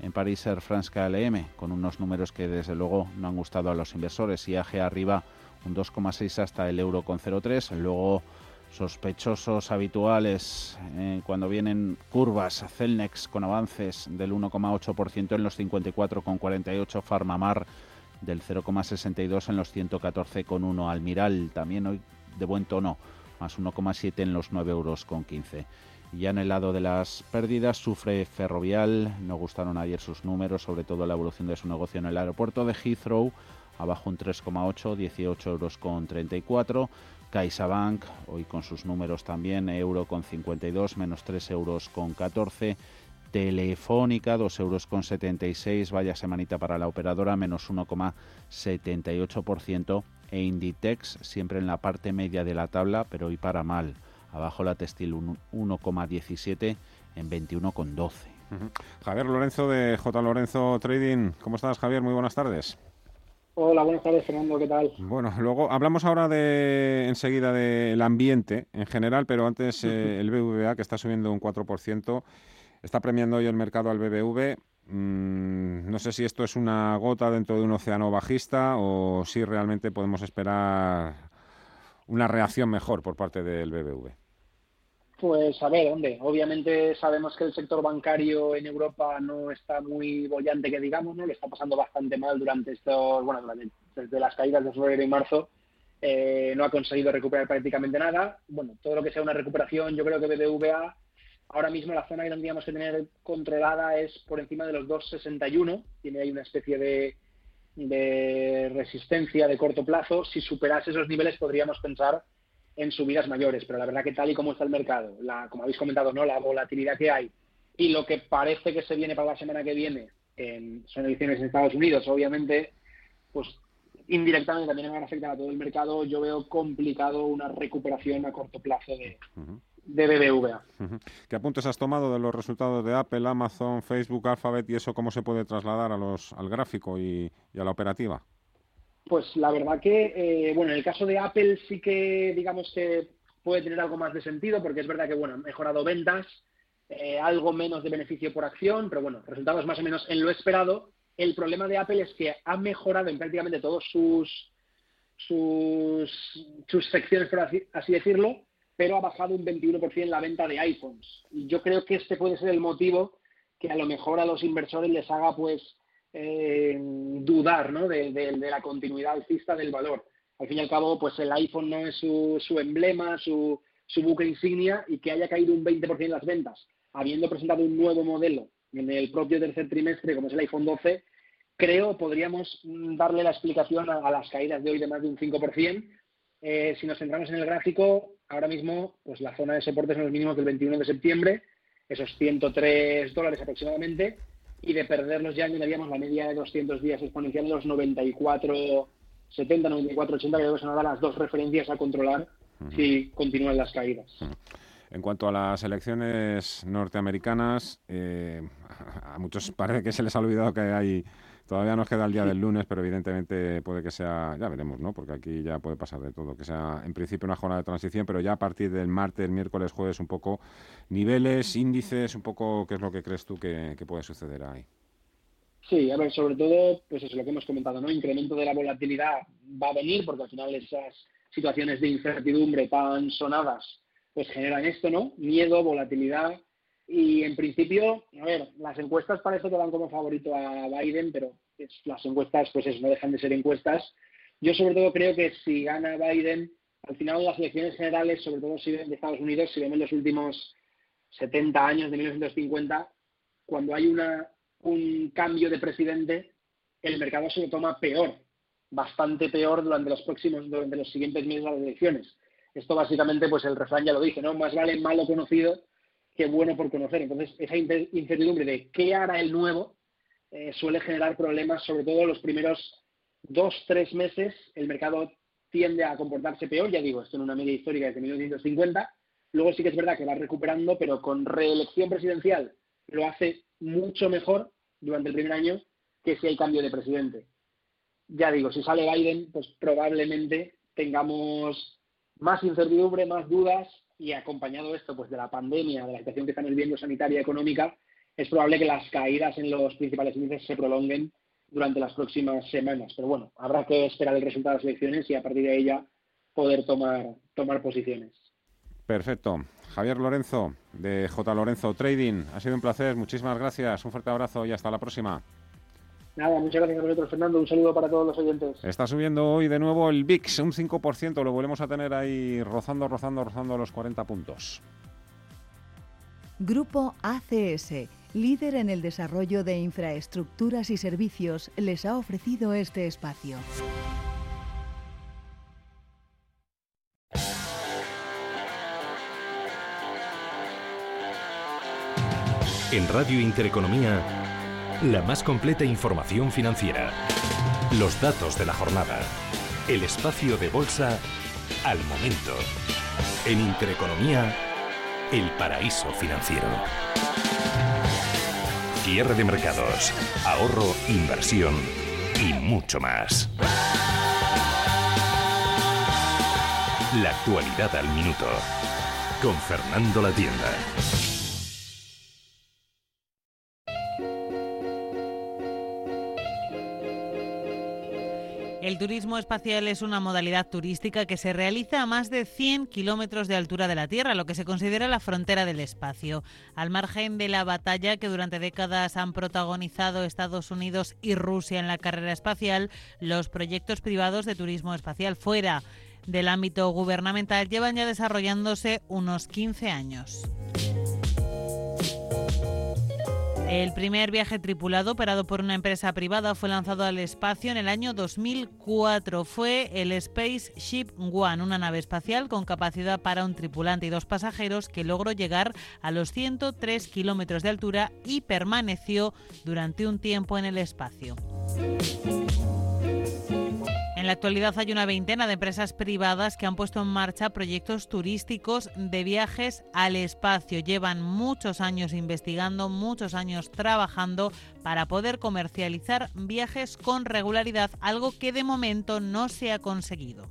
en París Air France KLM con unos números que desde luego no han gustado a los inversores. IAG arriba un 2,6 hasta el euro con 0,3. Luego sospechosos habituales eh, cuando vienen curvas, Celnex con avances del 1,8% en los 54,48, Farmamar del 0,62 en los 114,1, Almiral también hoy de buen tono, más 1,7 en los 9 euros con 15. Ya en el lado de las pérdidas sufre Ferrovial, no gustaron ayer sus números, sobre todo la evolución de su negocio en el aeropuerto de Heathrow, abajo un 3,8, 18 euros con 34. CaixaBank, hoy con sus números también, euro con 52, menos 3 euros con 14. Telefónica, 2 euros con 76, vaya semanita para la operadora, menos 1,78%. E Inditex, siempre en la parte media de la tabla, pero hoy para mal. Abajo la textil 1,17 en 21,12. Javier Lorenzo de J. Lorenzo Trading. ¿Cómo estás, Javier? Muy buenas tardes. Hola, buenas tardes, Fernando, ¿qué tal? Bueno, luego hablamos ahora de enseguida del ambiente en general, pero antes eh, el BBVA, que está subiendo un 4%, está premiando hoy el mercado al BBV. Mm, no sé si esto es una gota dentro de un océano bajista o si realmente podemos esperar una reacción mejor por parte del BBV. Pues a ver, hombre, obviamente sabemos que el sector bancario en Europa no está muy bollante, que digamos, ¿no? Le está pasando bastante mal durante estos, bueno, desde las caídas de febrero y marzo, eh, no ha conseguido recuperar prácticamente nada. Bueno, todo lo que sea una recuperación, yo creo que BBVA ahora mismo la zona que tendríamos que tener controlada es por encima de los 2,61, tiene ahí una especie de, de resistencia de corto plazo. Si superase esos niveles podríamos pensar en subidas mayores, pero la verdad que tal y como está el mercado, la, como habéis comentado, no la volatilidad que hay y lo que parece que se viene para la semana que viene en, son elecciones en Estados Unidos, obviamente, pues indirectamente también van a afectar a todo el mercado. Yo veo complicado una recuperación a corto plazo de, de BBVA. ¿Qué apuntes has tomado de los resultados de Apple, Amazon, Facebook, Alphabet y eso cómo se puede trasladar a los, al gráfico y a la operativa? Pues la verdad que, eh, bueno, en el caso de Apple sí que digamos que puede tener algo más de sentido, porque es verdad que, bueno, han mejorado ventas, eh, algo menos de beneficio por acción, pero bueno, resultados más o menos en lo esperado. El problema de Apple es que ha mejorado en prácticamente todos sus sus, secciones, por así, así decirlo, pero ha bajado un 21% la venta de iPhones. Y yo creo que este puede ser el motivo que a lo mejor a los inversores les haga pues eh, dudar ¿no? de, la continuidad alcista del valor. Al fin y al cabo, pues el iPhone no es su, su emblema, su, su buque insignia y que haya caído un 20% en las ventas, habiendo presentado un nuevo modelo en el propio tercer trimestre, como es el iPhone 12, creo podríamos darle la explicación a, las caídas de hoy de más de un 5%. Eh, si nos centramos en el gráfico, ahora mismo pues la zona de soporte son los mínimos del 21 de septiembre, esos 103 dólares aproximadamente, y de perderlos ya añadiríamos la media de 200 días exponencial de los 94, 70, 94, 80, que son ahora las dos referencias a controlar si continúan las caídas. En cuanto a las elecciones norteamericanas, eh, a muchos parece que se les ha olvidado que hay Todavía nos queda el día del lunes, pero evidentemente puede que sea, ya veremos, ¿no? Porque aquí ya puede pasar de todo, que sea en principio una jornada de transición, pero ya a partir del martes, miércoles, jueves, un poco niveles, índices, un poco qué es lo que crees tú que, puede suceder ahí. Sí, a ver, sobre todo, pues es lo que hemos comentado, ¿no? Incremento de la volatilidad va a venir, porque al final esas situaciones de incertidumbre tan sonadas, pues generan esto, ¿no? Miedo, volatilidad, y en principio, a ver, las encuestas parece que van como favorito a Biden, pero las encuestas, pues eso, no dejan de ser encuestas. Yo sobre todo creo que si gana Biden, al final las elecciones generales, sobre todo si de Estados Unidos, si vemos los últimos 70 años de 1950, cuando hay una, un cambio de presidente, el mercado se lo toma peor, bastante peor durante los próximos, durante los siguientes meses de las elecciones. Esto básicamente, pues el refrán ya lo dice, ¿no? Más vale malo conocido qué bueno por conocer. Entonces, esa incertidumbre de qué hará el nuevo eh, suele generar problemas, sobre todo los primeros dos, tres meses. El mercado tiende a comportarse peor, ya digo, esto en una media histórica desde 1950. Luego sí que es verdad que va recuperando, pero con reelección presidencial lo hace mucho mejor durante el primer año que si hay cambio de presidente. Ya digo, si sale Biden, pues probablemente tengamos más incertidumbre, más dudas y acompañado esto pues de la pandemia, de la situación que estamos viviendo sanitaria y económica, es probable que las caídas en los principales índices se prolonguen durante las próximas semanas. Pero bueno, habrá que esperar el resultado de las elecciones y a partir de ella poder tomar, tomar posiciones. Perfecto. Javier Lorenzo, de J. Lorenzo Trading, ha sido un placer. Muchísimas gracias. Un fuerte abrazo y hasta la próxima. Nada, muchas gracias a vosotros, Fernando. Un saludo para todos los oyentes. Está subiendo hoy de nuevo el VIX, un 5%. Lo volvemos a tener ahí rozando, rozando, rozando los 40 puntos. Grupo ACS, líder en el desarrollo de infraestructuras y servicios, les ha ofrecido este espacio. En Radio Intereconomía la más completa información financiera. Los datos de la jornada. El espacio de bolsa al momento. En Intereconomía, el paraíso financiero. Cierre de mercados, ahorro, inversión y mucho más. La actualidad al minuto. Con Fernando La Tienda. Turismo espacial es una modalidad turística que se realiza a más de 100 kilómetros de altura de la Tierra, lo que se considera la frontera del espacio. Al margen de la batalla que durante décadas han protagonizado Estados Unidos y Rusia en la carrera espacial, los proyectos privados de turismo espacial fuera del ámbito gubernamental llevan ya desarrollándose unos 15 años. El primer viaje tripulado operado por una empresa privada fue lanzado al espacio en el año 2004. Fue el Spaceship One, una nave espacial con capacidad para un tripulante y dos pasajeros que logró llegar a los 103 kilómetros de altura y permaneció durante un tiempo en el espacio. En la actualidad hay una veintena de empresas privadas que han puesto en marcha proyectos turísticos de viajes al espacio. Llevan muchos años investigando, muchos años trabajando para poder comercializar viajes con regularidad, algo que de momento no se ha conseguido.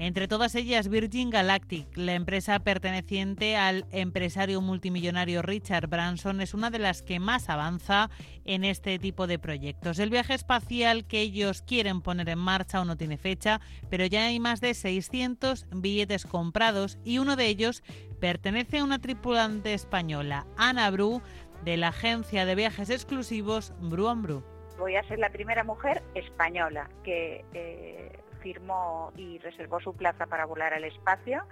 Entre todas ellas Virgin Galactic, la empresa perteneciente al empresario multimillonario Richard Branson, es una de las que más avanza en este tipo de proyectos. El viaje espacial que ellos quieren poner en marcha aún no tiene fecha, pero ya hay más de 600 billetes comprados y uno de ellos pertenece a una tripulante española, Ana Bru, de la agencia de viajes exclusivos Bru Bru. Voy a ser la primera mujer española que eh, firmó y reservó su plaza para volar al espacio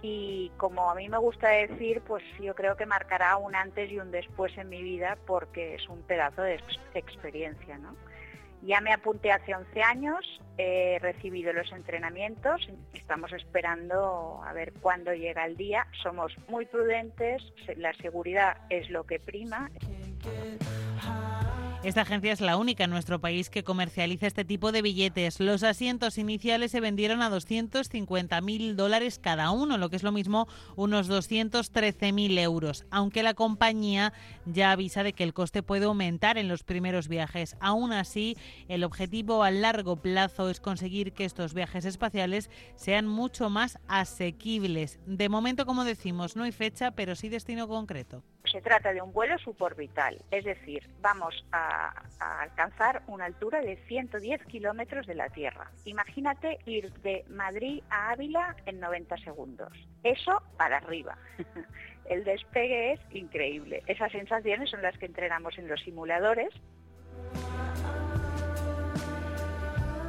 y como a mí me gusta decir, pues yo creo que marcará un antes y un después en mi vida porque es un pedazo de experiencia, ¿no? Ya me apunté hace 11 años, he recibido los entrenamientos, estamos esperando a ver cuándo llega el día. Somos muy prudentes, la seguridad es lo que prima. Esta agencia es la única en nuestro país que comercializa este tipo de billetes. Los asientos iniciales se vendieron a 250.000 dólares cada uno, lo que es lo mismo unos 213.000 euros, aunque la compañía ya avisa de que el coste puede aumentar en los primeros viajes. Aún así, el objetivo a largo plazo es conseguir que estos viajes espaciales sean mucho más asequibles. De momento, como decimos, no hay fecha, pero sí destino concreto. Se trata de un vuelo suborbital, es decir, vamos a, alcanzar una altura de 110 kilómetros de la Tierra. Imagínate ir de Madrid a Ávila en 90 segundos. Eso para arriba. El despegue es increíble. Esas sensaciones son las que entrenamos en los simuladores.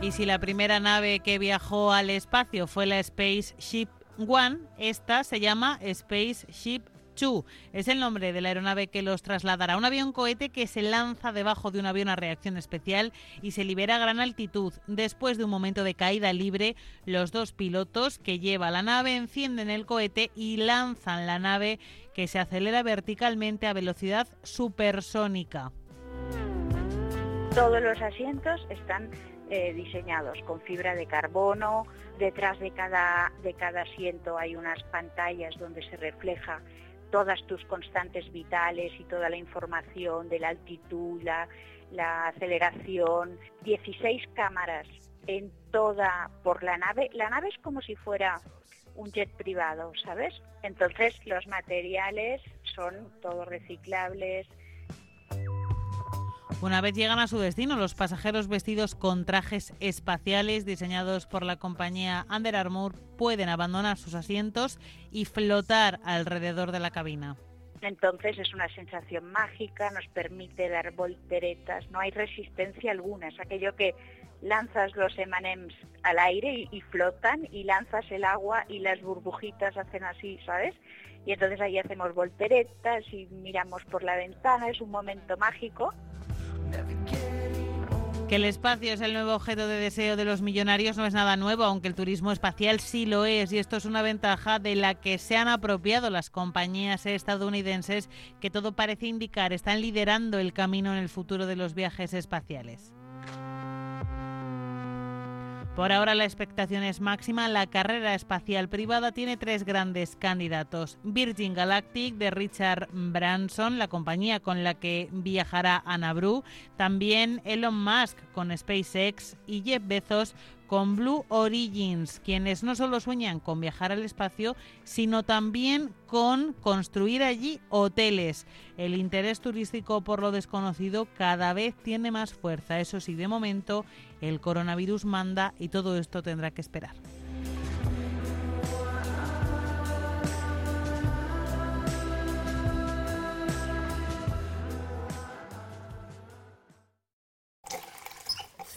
Y si la primera nave que viajó al espacio fue la Spaceship One, esta se llama Spaceship es el nombre de la aeronave que los trasladará. Un avión cohete que se lanza debajo de un avión a reacción especial y se libera a gran altitud. Después de un momento de caída libre, los dos pilotos que lleva la nave encienden el cohete y lanzan la nave que se acelera verticalmente a velocidad supersónica. Todos los asientos están eh, diseñados con fibra de carbono. Detrás de cada, de cada asiento hay unas pantallas donde se refleja todas tus constantes vitales y toda la información de la altitud, la, aceleración, 16 cámaras en toda por la nave. La nave es como si fuera un jet privado, ¿sabes? Entonces los materiales son todos reciclables, una vez llegan a su destino, los pasajeros vestidos con trajes espaciales diseñados por la compañía Under Armour pueden abandonar sus asientos y flotar alrededor de la cabina. Entonces es una sensación mágica, nos permite dar volteretas, no hay resistencia alguna, es aquello que lanzas los emanems al aire y, flotan y lanzas el agua y las burbujitas hacen así, ¿sabes? Y entonces ahí hacemos volteretas y miramos por la ventana, es un momento mágico. Que el espacio es el nuevo objeto de deseo de los millonarios no es nada nuevo, aunque el turismo espacial sí lo es, y esto es una ventaja de la que se han apropiado las compañías estadounidenses que todo parece indicar están liderando el camino en el futuro de los viajes espaciales. Por ahora la expectación es máxima. La carrera espacial privada tiene tres grandes candidatos. Virgin Galactic de Richard Branson, la compañía con la que viajará Bru. También Elon Musk con SpaceX y Jeff Bezos con Blue Origins, quienes no solo sueñan con viajar al espacio, sino también con construir allí hoteles. El interés turístico por lo desconocido cada vez tiene más fuerza. Eso sí, de momento el coronavirus manda y todo esto tendrá que esperar.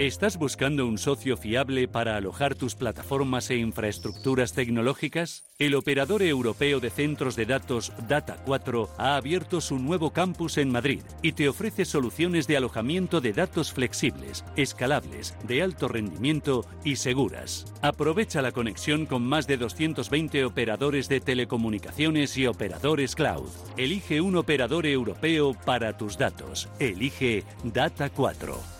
¿Estás buscando un socio fiable para alojar tus plataformas e infraestructuras tecnológicas? El operador europeo de centros de datos Data4 ha abierto su nuevo campus en Madrid y te ofrece soluciones de alojamiento de datos flexibles, escalables, de alto rendimiento y seguras. Aprovecha la conexión con más de 220 operadores de telecomunicaciones y operadores cloud. Elige un operador europeo para tus datos. Elige Data4.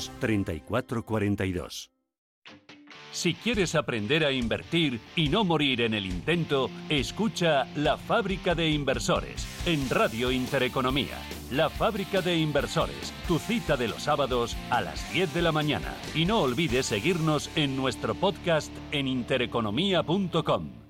3442. Si quieres aprender a invertir y no morir en el intento, escucha La Fábrica de Inversores en Radio Intereconomía. La Fábrica de Inversores, tu cita de los sábados a las 10 de la mañana. Y no olvides seguirnos en nuestro podcast en intereconomía.com.